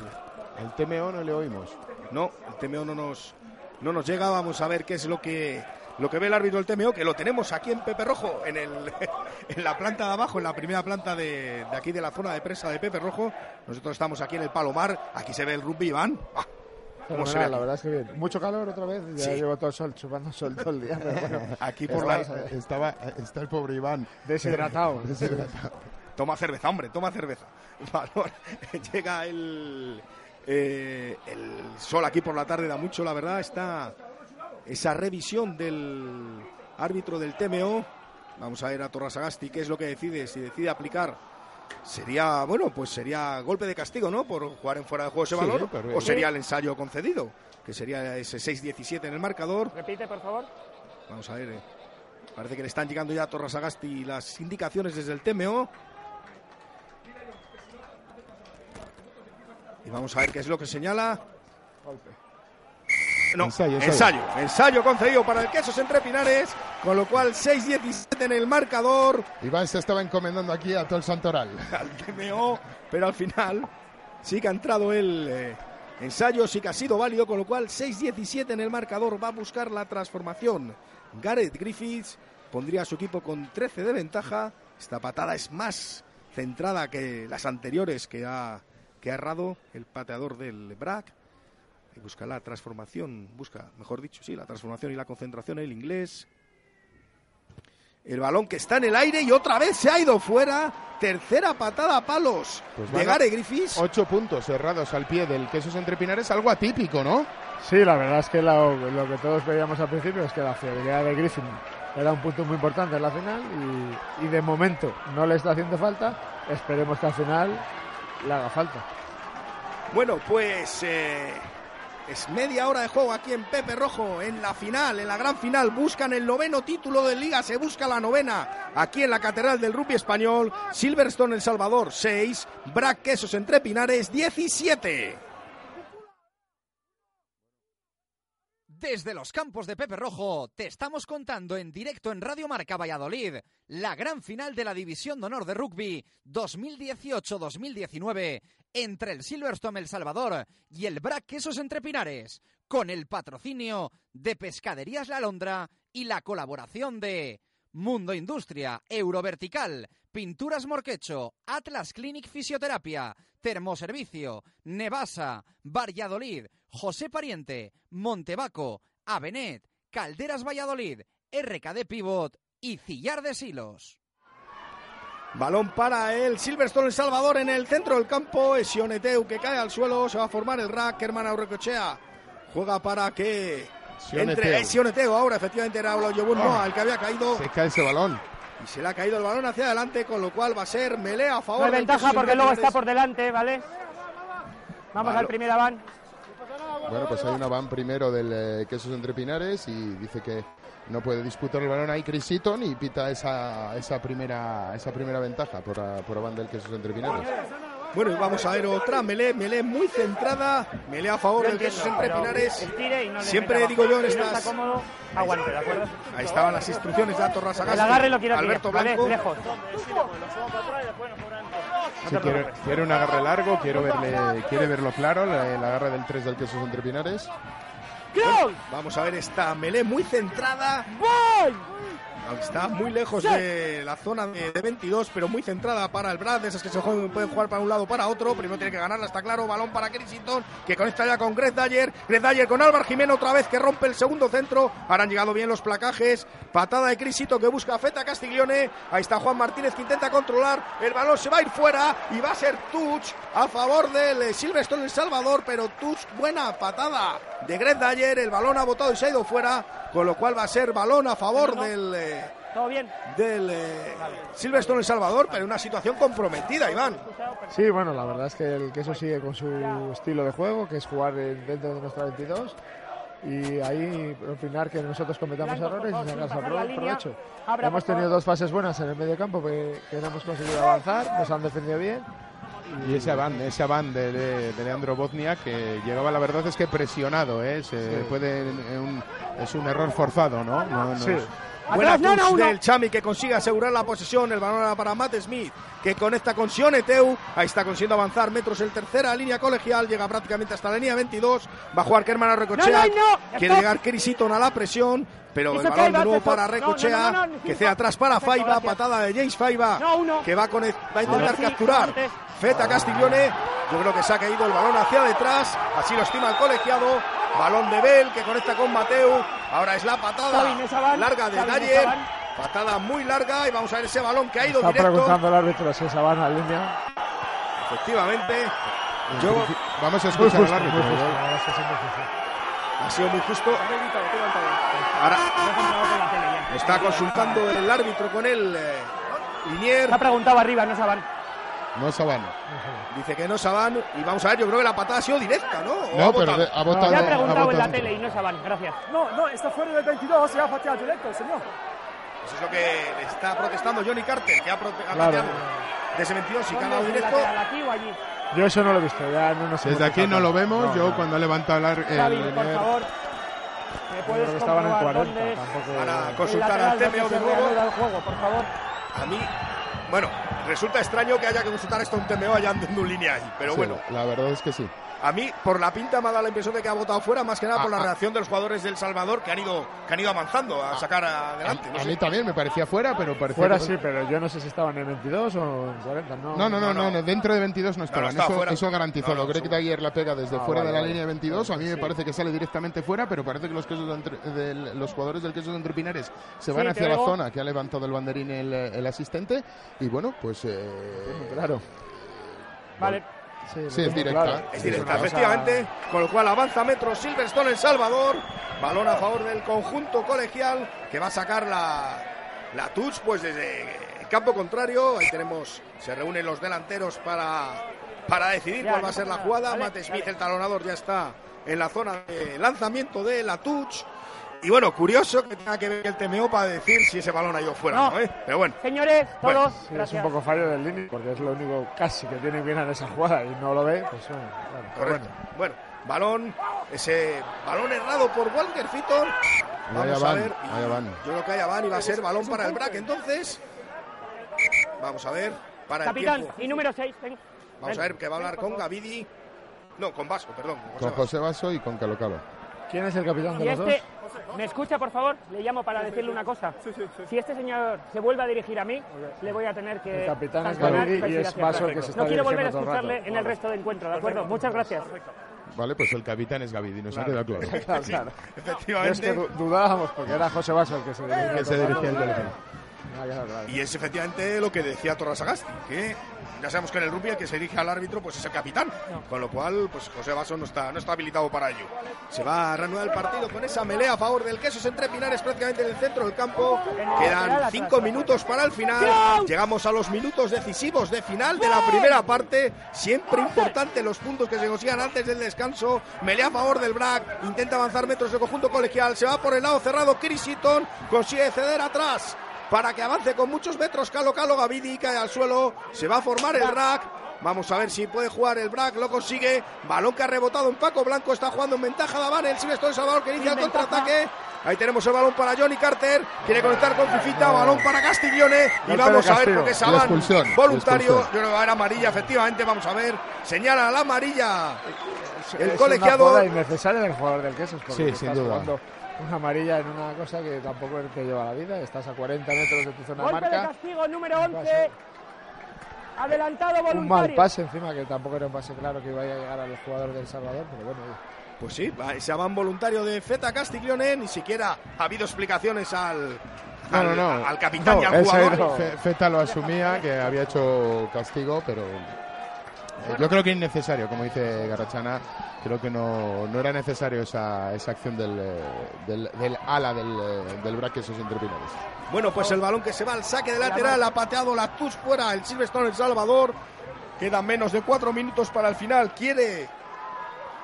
El TMO no le oímos. No, el TMO no nos, no nos llega. Vamos a ver qué es lo que, lo que ve el árbitro del TMO, que lo tenemos aquí en Pepe Rojo, en, el, en la planta de abajo, en la primera planta de, de aquí de la zona de presa de Pepe Rojo. Nosotros estamos aquí en el Palomar. Aquí se ve el rugby, Iván. Ah, ¿Cómo se ve la verdad es que bien. Mucho calor otra vez, ya Sí. llevo todo el sol, chupando sol todo el día, pero bueno. Aquí por la- estamos, eh, Estaba, está el pobre Iván. Deshidratado. Deshidratado. Toma cerveza, hombre, toma cerveza. Valor. Llega el, eh, el sol aquí por la tarde, da mucho, la verdad. Está esa revisión del árbitro del TMO. Vamos a ver a Torrasagasti qué es lo que decide. Si decide aplicar, sería, bueno, pues sería golpe de castigo, ¿no? Por jugar en fuera de juego ese Sí, pero- O sería el ensayo concedido, que sería ese 6-17 en el marcador. Repite, por favor. Vamos a ver. eh. Parece que le están llegando ya a Torrasagasti las indicaciones desde el TMO. Y vamos a ver qué es lo que señala. No, Ensayo, ensayo, ensayo. ensayo. concedido para el Quesos entre Pinares, con lo cual 6-17 en el marcador Iván se estaba encomendando aquí a todo el santoral. al TMO, pero al final sí que ha entrado el eh, ensayo, sí que ha sido válido, con lo cual 6-17 en el marcador va a buscar la transformación. Gareth Griffiths pondría a su equipo con 13 de ventaja. Esta patada es más centrada que las anteriores que ha, que ha errado el pateador del BRAC. Y busca la transformación, busca, mejor dicho, sí, la transformación y la concentración el inglés. El balón que está en el aire y otra vez se ha ido fuera. Tercera patada a palos Pues de Gare Griffiths. Ocho puntos cerrados al pie del Quesos entre Pinares, algo atípico, ¿no? Sí, la verdad es que lo, lo que todos veíamos al principio es que la fiabilidad de Griffin era un punto muy importante en la final y, y de momento no le está haciendo falta. Esperemos que al final le haga falta. Bueno, pues eh, es media hora de juego aquí en Pepe Rojo, en la final, en la gran final. Buscan el noveno título de liga, se busca la novena aquí en la Catedral del Rugby Español. Silverstone El Salvador 6, Brac Quesos entre Pinares 17. Desde los campos de Pepe Rojo te estamos contando en directo en Radio Marca Valladolid la gran final de la División de Honor de Rugby 2018-2019 entre el Silverstone El Salvador y el Brac Quesos Entre Pinares, con el patrocinio de Pescaderías La Londra y la colaboración de Mundo Industria, Eurovertical, Pinturas Morquecho, Atlas Clinic Fisioterapia, Termoservicio, Nevasa, Valladolid, José Pariente, Montebaco, Avenet, Calderas Valladolid, RKD Pivot y Cillar de Silos. Balón para el Silverstone El Salvador en el centro del campo. Esioneteu que cae al suelo. Se va a formar el rack. Herman Aurrecochea juega para que Entre Sioneteu. Ahora efectivamente era Olajuwon Noah el que había caído. Se cae ese balón. Y se le ha caído el balón hacia adelante, con lo cual va a ser melea a No favor hay del ventaja porque luego está por delante, ¿vale? Vamos al primer van. Bueno, pues hay una van primero del eh, Quesos Entre Pinares y dice que no puede disputar el balón ahí Chris Eaton y pita esa, esa primera esa primera ventaja por, a- por van del Quesos Entre Pinares. Bueno, y vamos a ver otra melé, melé muy centrada, melé a favor del Quesos Entre Pinares. no Siempre digo yo en no estas... está cómodo, aguante, ¿de acuerdo? Ahí estaban las instrucciones de Ato Rasagasti. El agarre lo quiero Alberto. Blanco. Lejos. Sí, quiere, quiere un agarre largo, quiero verle, quiere verlo claro, la- el agarre del 3 del Quesos Entre Pinares. Vamos a ver esta melé muy centrada. Aunque Está muy lejos de la zona de, de 22, pero muy centrada para el Brad. de Esas que se juegan, pueden jugar para un lado o para otro. Primero tiene que ganarla, está claro. Balón para Crisington, que conecta ya con Greg Dyer. Greg Dyer con Álvaro Jimeno otra vez que rompe el segundo centro. Ahora han llegado bien los placajes. Patada de Crisito que busca a Feta Castiglione. Ahí está Juan Martínez que intenta controlar. El balón se va a ir fuera y va a ser touch a favor del eh, Silverstone El Salvador. Pero touch, buena patada de Greg Dyer. El balón ha botado y se ha ido fuera. Con lo cual va a ser balón a favor del. Eh, ¿Todo bien? del eh, Silverstone El Salvador, pero en una situación comprometida, Iván. Sí, bueno, la verdad es que el queso sigue con su estilo de juego, que es jugar en- dentro de nuestra 22. Y ahí opinar que nosotros cometamos errores y favor, sin sacar pasar la pro- línea. provecho. Hemos tenido dos fases buenas en el medio campo que, que no hemos conseguido avanzar, nos han defendido bien. Y ese van, ese van de, de- de Leandro Boznia que llegaba, la verdad es que presionado, ¿eh? Se Sí. puede, un- es un error forzado, ¿no? No- no Sí. es- Buena no, no, uno. del Chami que consigue asegurar la posesión. El balón para Matt Smith que conecta con Sioneteu. Ahí está consiguiendo avanzar metros en tercera línea colegial. Llega prácticamente hasta la línea 22. Va a jugar Kerman a Recochea. No, no, no. Quiere llegar Chris Eaton a la presión. Pero el balón de nuevo para No, no, Recochea. no, no, no, que cede atrás para Faiba. Patada de James Faiba. No. Que va, a va a intentar sí, capturar. Feta Castiglione. Yo creo que se ha caído el balón hacia detrás. Así lo estima el colegiado. Balón de Bell que conecta con Mateu. Ahora es la patada larga de. Mesaban. Patada muy larga y vamos a ver ese balón que ha ido Está directo. preguntando el árbitro si esa la línea. Efectivamente. Yo vamos a escuchar justo, al árbitro. ha sido muy justo. Ahora está consultando el árbitro con el eh, Linier. Ha preguntado arriba, no Saban. No Saban. Dice que no Saban. Y vamos a ver, yo creo que la patada ha sido directa, ¿no? ¿O No, ha pero ha botado. Me ha ha preguntado en botado la dentro. tele y no Saban. Gracias. No, no, está fuera del 22 y ha pateado directo, señor. Eso es lo que le está protestando Johnny Carter, que ha, prote- ha Claro. de ese 22 y que ha dado ¿Dónde es el directo. allí? Yo eso no lo he visto, ya no nos Desde aquí no lo vemos. No, Yo no. cuando he levantado el, el- por favor. ¿Me puedes que estaban en comprobar 40, dónde es tampoco... Para consultar al TMO de se nuevo. juego, por favor? A mí, bueno, resulta extraño que haya que consultar esto a un TMO allá en un línea ahí. Pero Sí, bueno, la verdad es que sí. A mí, por la pinta, me ha dado la impresión de que ha votado fuera, más que nada por Ah, la ah. reacción de los jugadores del Salvador que han ido, que han ido avanzando a sacar adelante. No A mí también me parecía fuera, pero parecía. Fuera que- sí, pero yo no sé si estaban en 22 o en 40, no. No, no, no, No, no, dentro de 22 no estaban. estaba eso, eso garantizado. No, no, Greg seguro. Dyer la pega desde Ah, fuera vale, de la vale. línea de 22. A mí me parece que sale directamente fuera, pero parece que los quesos de entre- del- los jugadores del queso de Entre Pinares se van hacia la zona que ha levantado el banderín el, el asistente. Y bueno, pues. eh, Claro. Vale. Sí, es directa. claro. Es Sí, directa, cosa- efectivamente, con lo cual avanza metros Silverstone El Salvador, balón a favor del conjunto colegial que va a sacar la, la touch pues desde el campo contrario, ahí tenemos, se reúnen los delanteros para, para decidir Ya, cuál va a ser la jugada, Vale, Smith vale. el talonador ya está en la zona de lanzamiento de la touch y bueno, curioso que tenga que ver el TMO para decir si ese balón ha ido fuera, No. ¿no? eh? Pero bueno, Señores, Bueno, todos, Sí, es un poco fallo del límite, porque es lo único casi que tiene bien en esa jugada y no lo ve, pues bueno, claro, correcto. bueno. Bueno, balón, ese balón errado por Walker Fitton. Vamos a van, ver. van. Yo creo que allá van y va a ser balón para el Brack entonces. Vamos a ver. Para el Capitán, tiempo. y número 6, ven. Vamos Ven. a ver que va a hablar Ven, con. Gavidi. No, con Vasco, perdón. con José Con. José Vaso y con Calo Calo. ¿Quién es el capitán de Y los este, dos? ¿Me escucha, por favor? Le llamo para decirle una cosa. Si este señor se vuelve a dirigir a mí, le voy a tener que. El capitán es y perfil es Vaso el que se está No quiero volver a escucharle en el resto de encuentro, ¿de acuerdo? Muchas gracias. Vale, pues el capitán es Gavidi, nos ha quedado claro. Claro, claro. Efectivamente. Es que du- dudábamos porque era José Vaso el que se dirigía. Que se todo el dirigía el rato. teléfono. Claro. Y es efectivamente lo que decía Torras Agasti, que ya sabemos que en el rugby el que se dirige al árbitro pues es el capitán, con lo cual pues José Vaso no está, no está habilitado para ello. Se va a reanudar el partido con esa melea a favor del Quesos entre Pinares prácticamente en el centro del campo. Quedan cinco minutos para el final. Llegamos a los minutos decisivos de final de la primera parte. Siempre importante los puntos que se consigan antes del descanso. Melea a favor del BRAC. Intenta avanzar metros de conjunto colegial. Se va por el lado cerrado. Crisiton consigue ceder atrás para que avance con muchos metros. Calo Calo Gavidi cae al suelo. Se va a formar el rack. Vamos a ver si puede jugar el Brack, lo consigue. Balón que ha rebotado en Paco Blanco, está jugando en ventaja Daván, el Silvestre de Salvador que inicia el contraataque. Ahí tenemos el balón para Johnny Carter, quiere conectar con Fifita, balón para Castiglione. Y vamos a ver porque la voluntario, yo creo que va a haber amarilla, efectivamente, vamos a ver. Señala la amarilla. El es colegiado. innecesaria del jugador del Quesos porque Sí, sin duda. jugando una amarilla en una cosa que tampoco te lleva la vida. Estás a 40 metros de tu zona de Golpe de marca. castigo número 11. Adelantado Un mal voluntario. pase encima, que tampoco era un pase claro que iba a llegar al jugador del Salvador, pero bueno. Pues sí, va- se van voluntario de Feta Castiglione, ni siquiera ha habido explicaciones al, No, al, no, no. al capitán y al jugador. Feta lo asumía, que había hecho castigo, pero yo creo que innecesario, como dice Garachana. Creo que no, no era necesario esa, esa acción del, eh, del, del ala del, eh, del entre Pinares. Bueno, pues el balón que se va al saque de lateral, ha pateado la Tus fuera, el Silverstone El Salvador. Quedan menos de cuatro minutos para el final. Quiere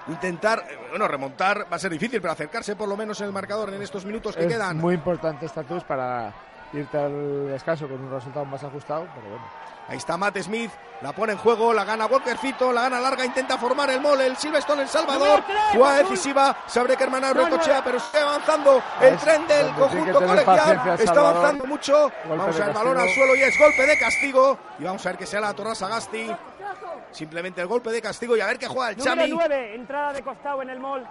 intentar, eh, bueno, remontar. Va a ser difícil, pero acercarse por lo menos en el marcador en estos minutos que es quedan. muy importante esta TUS para irte al descanso con un resultado más ajustado, pero bueno. Ahí está Matt Smith, la pone en juego, la gana Walker Fito, la gana larga, intenta formar el mole, el Silverstone El Salvador, jugada decisiva, sabe que hermana recochea, pero sigue avanzando el tren del conjunto colegial, está avanzando mucho, vamos a ver el balón al suelo y es golpe de castigo, y vamos a ver que sea la Torras Agasti, simplemente el golpe de castigo y a ver qué juega el Chami, 9, entrada de costado en el mall.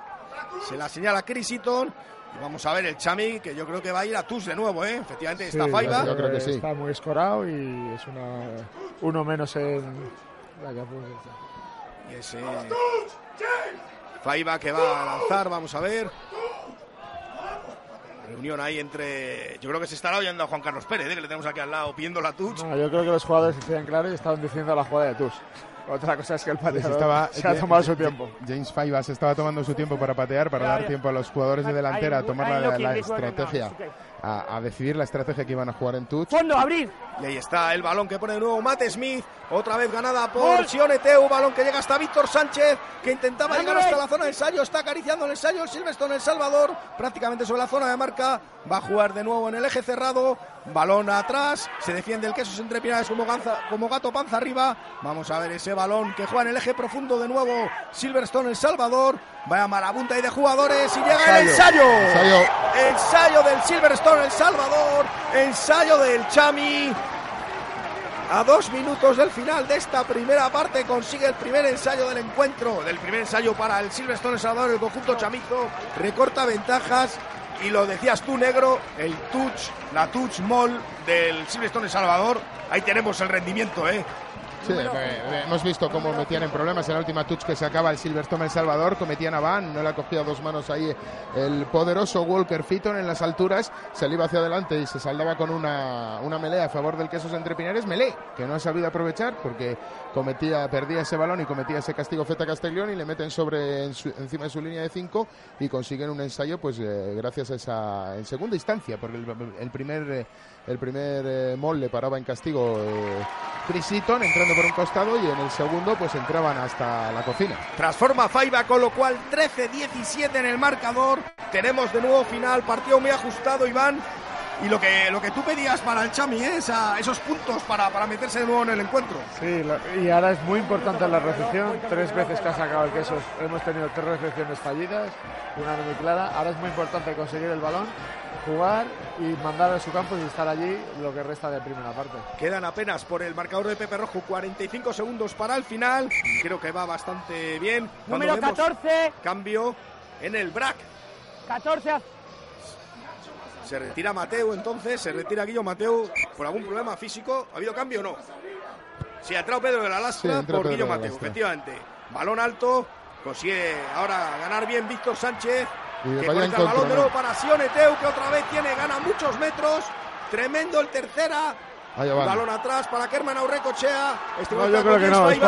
se la señala Chris Eaton, y vamos a ver el Chami, que yo creo que va a ir a Tus de nuevo, ¿eh? efectivamente está Sí, Faiba, yo creo que sí. Está muy escorado y es una, uno menos en. Vaya, pues, Y ese Faiba que va a lanzar, vamos a ver. Reunión ahí entre. Yo creo que se estará oyendo a Juan Carlos Pérez, ¿eh? que le tenemos aquí al lado pidiendo la touch. No, yo creo que los jugadores se tienen claro y estaban diciendo la jugada de Tus. Otra cosa es que el pateador estaba- se ha tomado su tiempo. James Faiba se estaba tomando su tiempo para patear, para dar tiempo a los jugadores de delantera a tomar la, estrategia, a decidir la estrategia que iban a jugar en touch. Fondo, abrir. Y ahí está el balón que pone de nuevo Matt Smith. Otra vez ganada por. Sioneteu. Balón que llega hasta Víctor Sánchez, que intentaba llegar hasta la zona de ensayo. Está acariciando el ensayo el Silverstone El Salvador. Prácticamente sobre la zona de marca. Va a jugar de nuevo en el eje cerrado. Balón atrás. Se defiende el queso entre pinares como, como gato panza arriba. Vamos a ver ese balón que juega en el eje profundo de nuevo. Silverstone El Salvador. Vaya marabunta ahí de jugadores. Y llega el ensayo. Ensayo. Ensayo del Silverstone El Salvador. Ensayo del Chami. A dos minutos del final de esta primera parte consigue el primer ensayo del encuentro, del primer ensayo para el Silverstone Salvador, el conjunto chamizo, recorta ventajas y lo decías tú, negro, el touch, la touch mall del Silverstone Salvador, ahí tenemos el rendimiento, ¿eh? Sí, hemos visto cómo metían en problemas. En la última touch que sacaba el Silverstone El Salvador, cometían a Van, no le cogía dos manos ahí el poderoso Walker Fitton en las alturas, se le iba hacia adelante y se saldaba con una, una melea a favor del Quesos entre Pinares, melé, que no ha sabido aprovechar porque cometía, perdía ese balón y cometía ese castigo Feta Castellón y le meten sobre en su- encima de su línea de cinco y consiguen un ensayo pues eh, gracias a esa en segunda instancia, porque el, el primer eh, el primer eh, mol le paraba en castigo eh, entrando por un costado y en el segundo pues entraban hasta la cocina. Transforma Faiba, con lo cual 13-17 en el marcador. Tenemos de nuevo final, partido muy ajustado, Iván. Y lo que, lo que tú pedías para el Chami, ¿eh? Esa- esos puntos para, para meterse de nuevo en el encuentro. Sí, lo- y ahora es muy importante la recepción. Tres veces que ha sacado el queso hemos tenido tres recepciones fallidas, una no muy clara. Ahora es muy importante conseguir el balón, jugar y mandar a su campo y estar allí lo que resta de primera parte. Quedan apenas por el marcador de Pepe Rojo 45 segundos para el final. Creo que va bastante bien. Cuando Número vemos 14. Cambio en el BRAC. 14. Se retira Mateu entonces, se retira Guillo Mateu por algún problema físico. ¿Ha habido cambio o no? Sí, ha entrado Pedro de la Lastra Sí, por Guillo Mateu, Lastra. efectivamente. Balón alto, consigue ahora ganar bien Víctor Sánchez. Y que conecta el balón de nuevo para Sione Teu, que otra vez tiene, gana muchos metros. Tremendo el tercera. Balón atrás para Kerman Aurrecochea. Este No, yo creo que no, es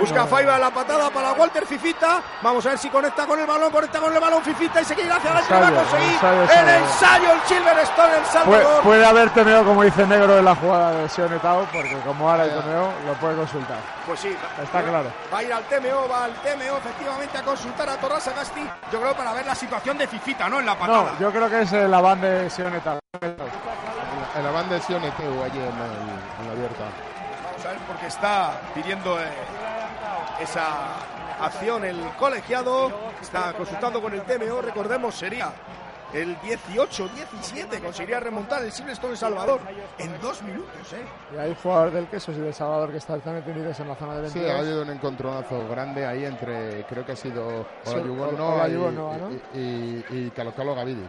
Busca no- Faiba la patada para Walter Fifita. Vamos a ver si conecta con el balón, conecta con el balón Fifita y se quiere ir hacia adelante. Va a conseguir ensayo, el ensayo. el Silverstone, el Salvador. puede haber temeo, como dice Negro, en la jugada de Sione Tao, porque como ahora hay temeo, lo puede consultar. Pues sí, Está claro. Va a ir al TMO, va al TMO efectivamente a consultar a Torras Agasti. Yo creo para ver la situación de Fifita, ¿no? En la patada. No, yo creo que es el aván de Sione Tao. En la banda de Sioneteu allí en, el- en la abierta. Vamos a ver porque está pidiendo eh, esa acción el colegiado. Está consultando con el TMO. Recordemos, sería el 18-17. Conseguiría remontar el Silverstone El Salvador en dos minutos, ¿eh? Y hay jugador del Quesos y del Salvador que están también unidos en la zona de Sí, 22. ha habido un encontronazo grande ahí entre, creo que ha sido Sí, Noa y, y, y, y Calo Calo Gavidi.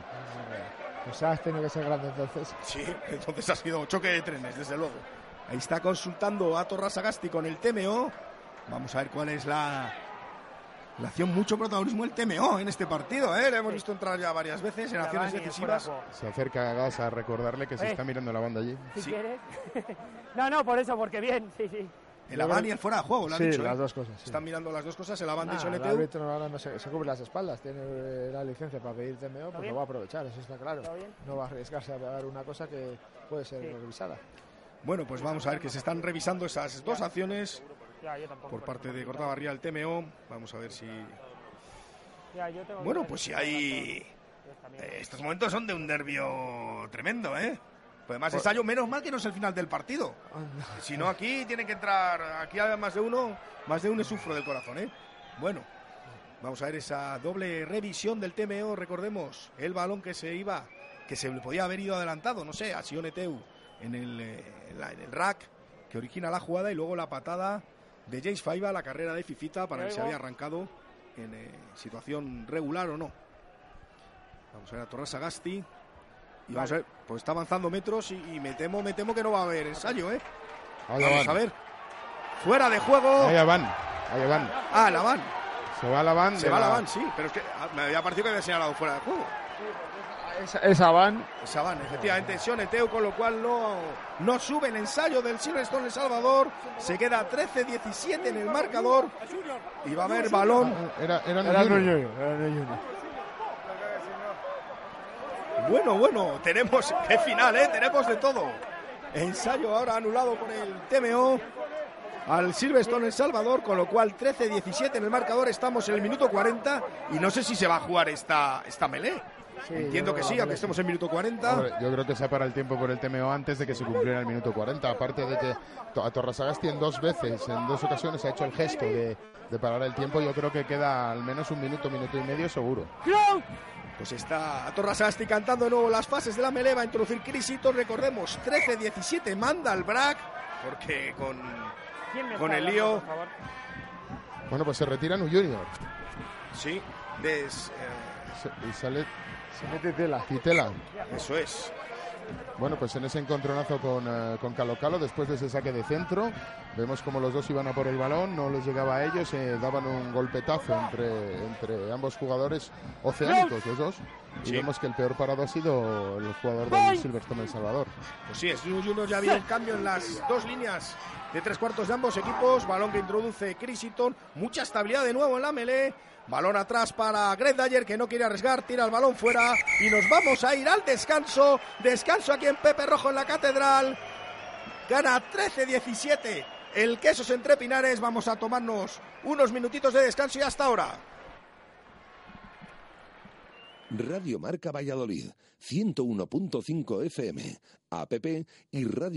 Sea, has tenido que ser grande entonces. Sí, entonces ha sido choque de trenes, desde luego. Ahí está consultando a Torras Agasti con el TMO. Vamos a ver cuál es la, la acción. Mucho protagonismo el TMO en este partido, ¿eh? Le hemos visto entrar ya varias veces en acciones decisivas. Se acerca Gas a recordarle que se Eh. está mirando la banda allí. Si quieres. no, no, por eso, porque bien, sí, sí. El Aván y el fuera de juego, lo ha Sí, dicho. las ¿eh? dos cosas, sí. Están mirando las dos cosas, el de Ah, el Soneteu. árbitro ahora no se, se cubre las espaldas, tiene eh, la licencia para pedir TMO, pues lo va a aprovechar, eso está claro. No va a arriesgarse a dar una cosa que puede ser revisada. Bueno, pues vamos a ver que se están revisando esas dos acciones por parte de Cortabarría el TMO. Vamos a ver si... Bueno, pues si hay... estos momentos son de un nervio tremendo, ¿eh? Pues además, ensayo, menos mal que no es el final del partido. Si no, aquí tiene que entrar, aquí hay más de uno, más de uno sufro del corazón, ¿eh? Bueno, vamos a ver esa doble revisión del TMO, recordemos, el balón que se iba, que se le podía haber ido adelantado, no sé, a Sioneteu en el, eh, en la- en el rack, que origina la jugada, y luego la patada de James Faiba, la carrera de Fifita, para ver si había arrancado en eh, situación regular o no. Vamos a ver a Torres Agasti. Y vamos a ver, pues está avanzando metros y, y me temo, me temo que no va a haber ensayo, ¿eh? Allá Vamos van. a ver. Fuera de juego. Allá van. Allá van. Ah, la van. Se va la van. Se va la van, sí. Pero es que ah, me había parecido que había señalado fuera de juego. Esa, esa van, Esa van, efectivamente, Sioneteu, con lo cual no, no sube el ensayo del Silverstone El Salvador. Se queda 13-17 en el marcador. Y va a haber balón. Era, era era Nuño. Bueno, bueno, tenemos, qué final, ¿eh? Tenemos de todo. Ensayo ahora anulado por el TMO al Silverstone El Salvador, con lo cual 13-17 en el marcador, estamos en el minuto 40 y no sé si se va a jugar esta, esta melee. Entiendo yo que creo sí, que aunque estemos en minuto 40. Hombre, yo creo que se para el tiempo por el TMO antes de que se cumpliera el minuto 40. Aparte de que to- a Torrasagasti en dos veces, en dos ocasiones, ha hecho el gesto de, de parar el tiempo. Yo creo que queda al menos un minuto, minuto y medio seguro. Pues está Torrasasti cantando de nuevo las fases de la melee, va a introducir Crisito, recordemos, 13-17 manda al BRAC, porque con, ¿Quién me con el lío? Bueno, pues se retira un Junior. sí, des- eh, Se- y sale Se mete tela. Titela. eso es. Bueno, pues en ese encontronazo con, eh, con Calo Calo, después de ese saque de centro, vemos como los dos iban a por el balón, no les llegaba a ellos, eh, daban un golpetazo entre, entre ambos jugadores oceánicos, los dos. Y Sí. vemos que el peor parado ha sido el jugador del Silverstone El Salvador. Pues sí, es Junior ya había un cambio en las dos líneas de tres cuartos de ambos equipos. Balón que introduce Crisiton. Mucha estabilidad de nuevo en la melee. Balón atrás para Greg que no quiere arriesgar. Tira el balón fuera. Y nos vamos a ir al descanso. Descanso aquí en Pepe Rojo en la Catedral. Gana 13-17 el Quesos entre Pinares. Vamos a tomarnos unos minutitos de descanso y hasta ahora. Radio Marca Valladolid, 101.5 FM, app y radio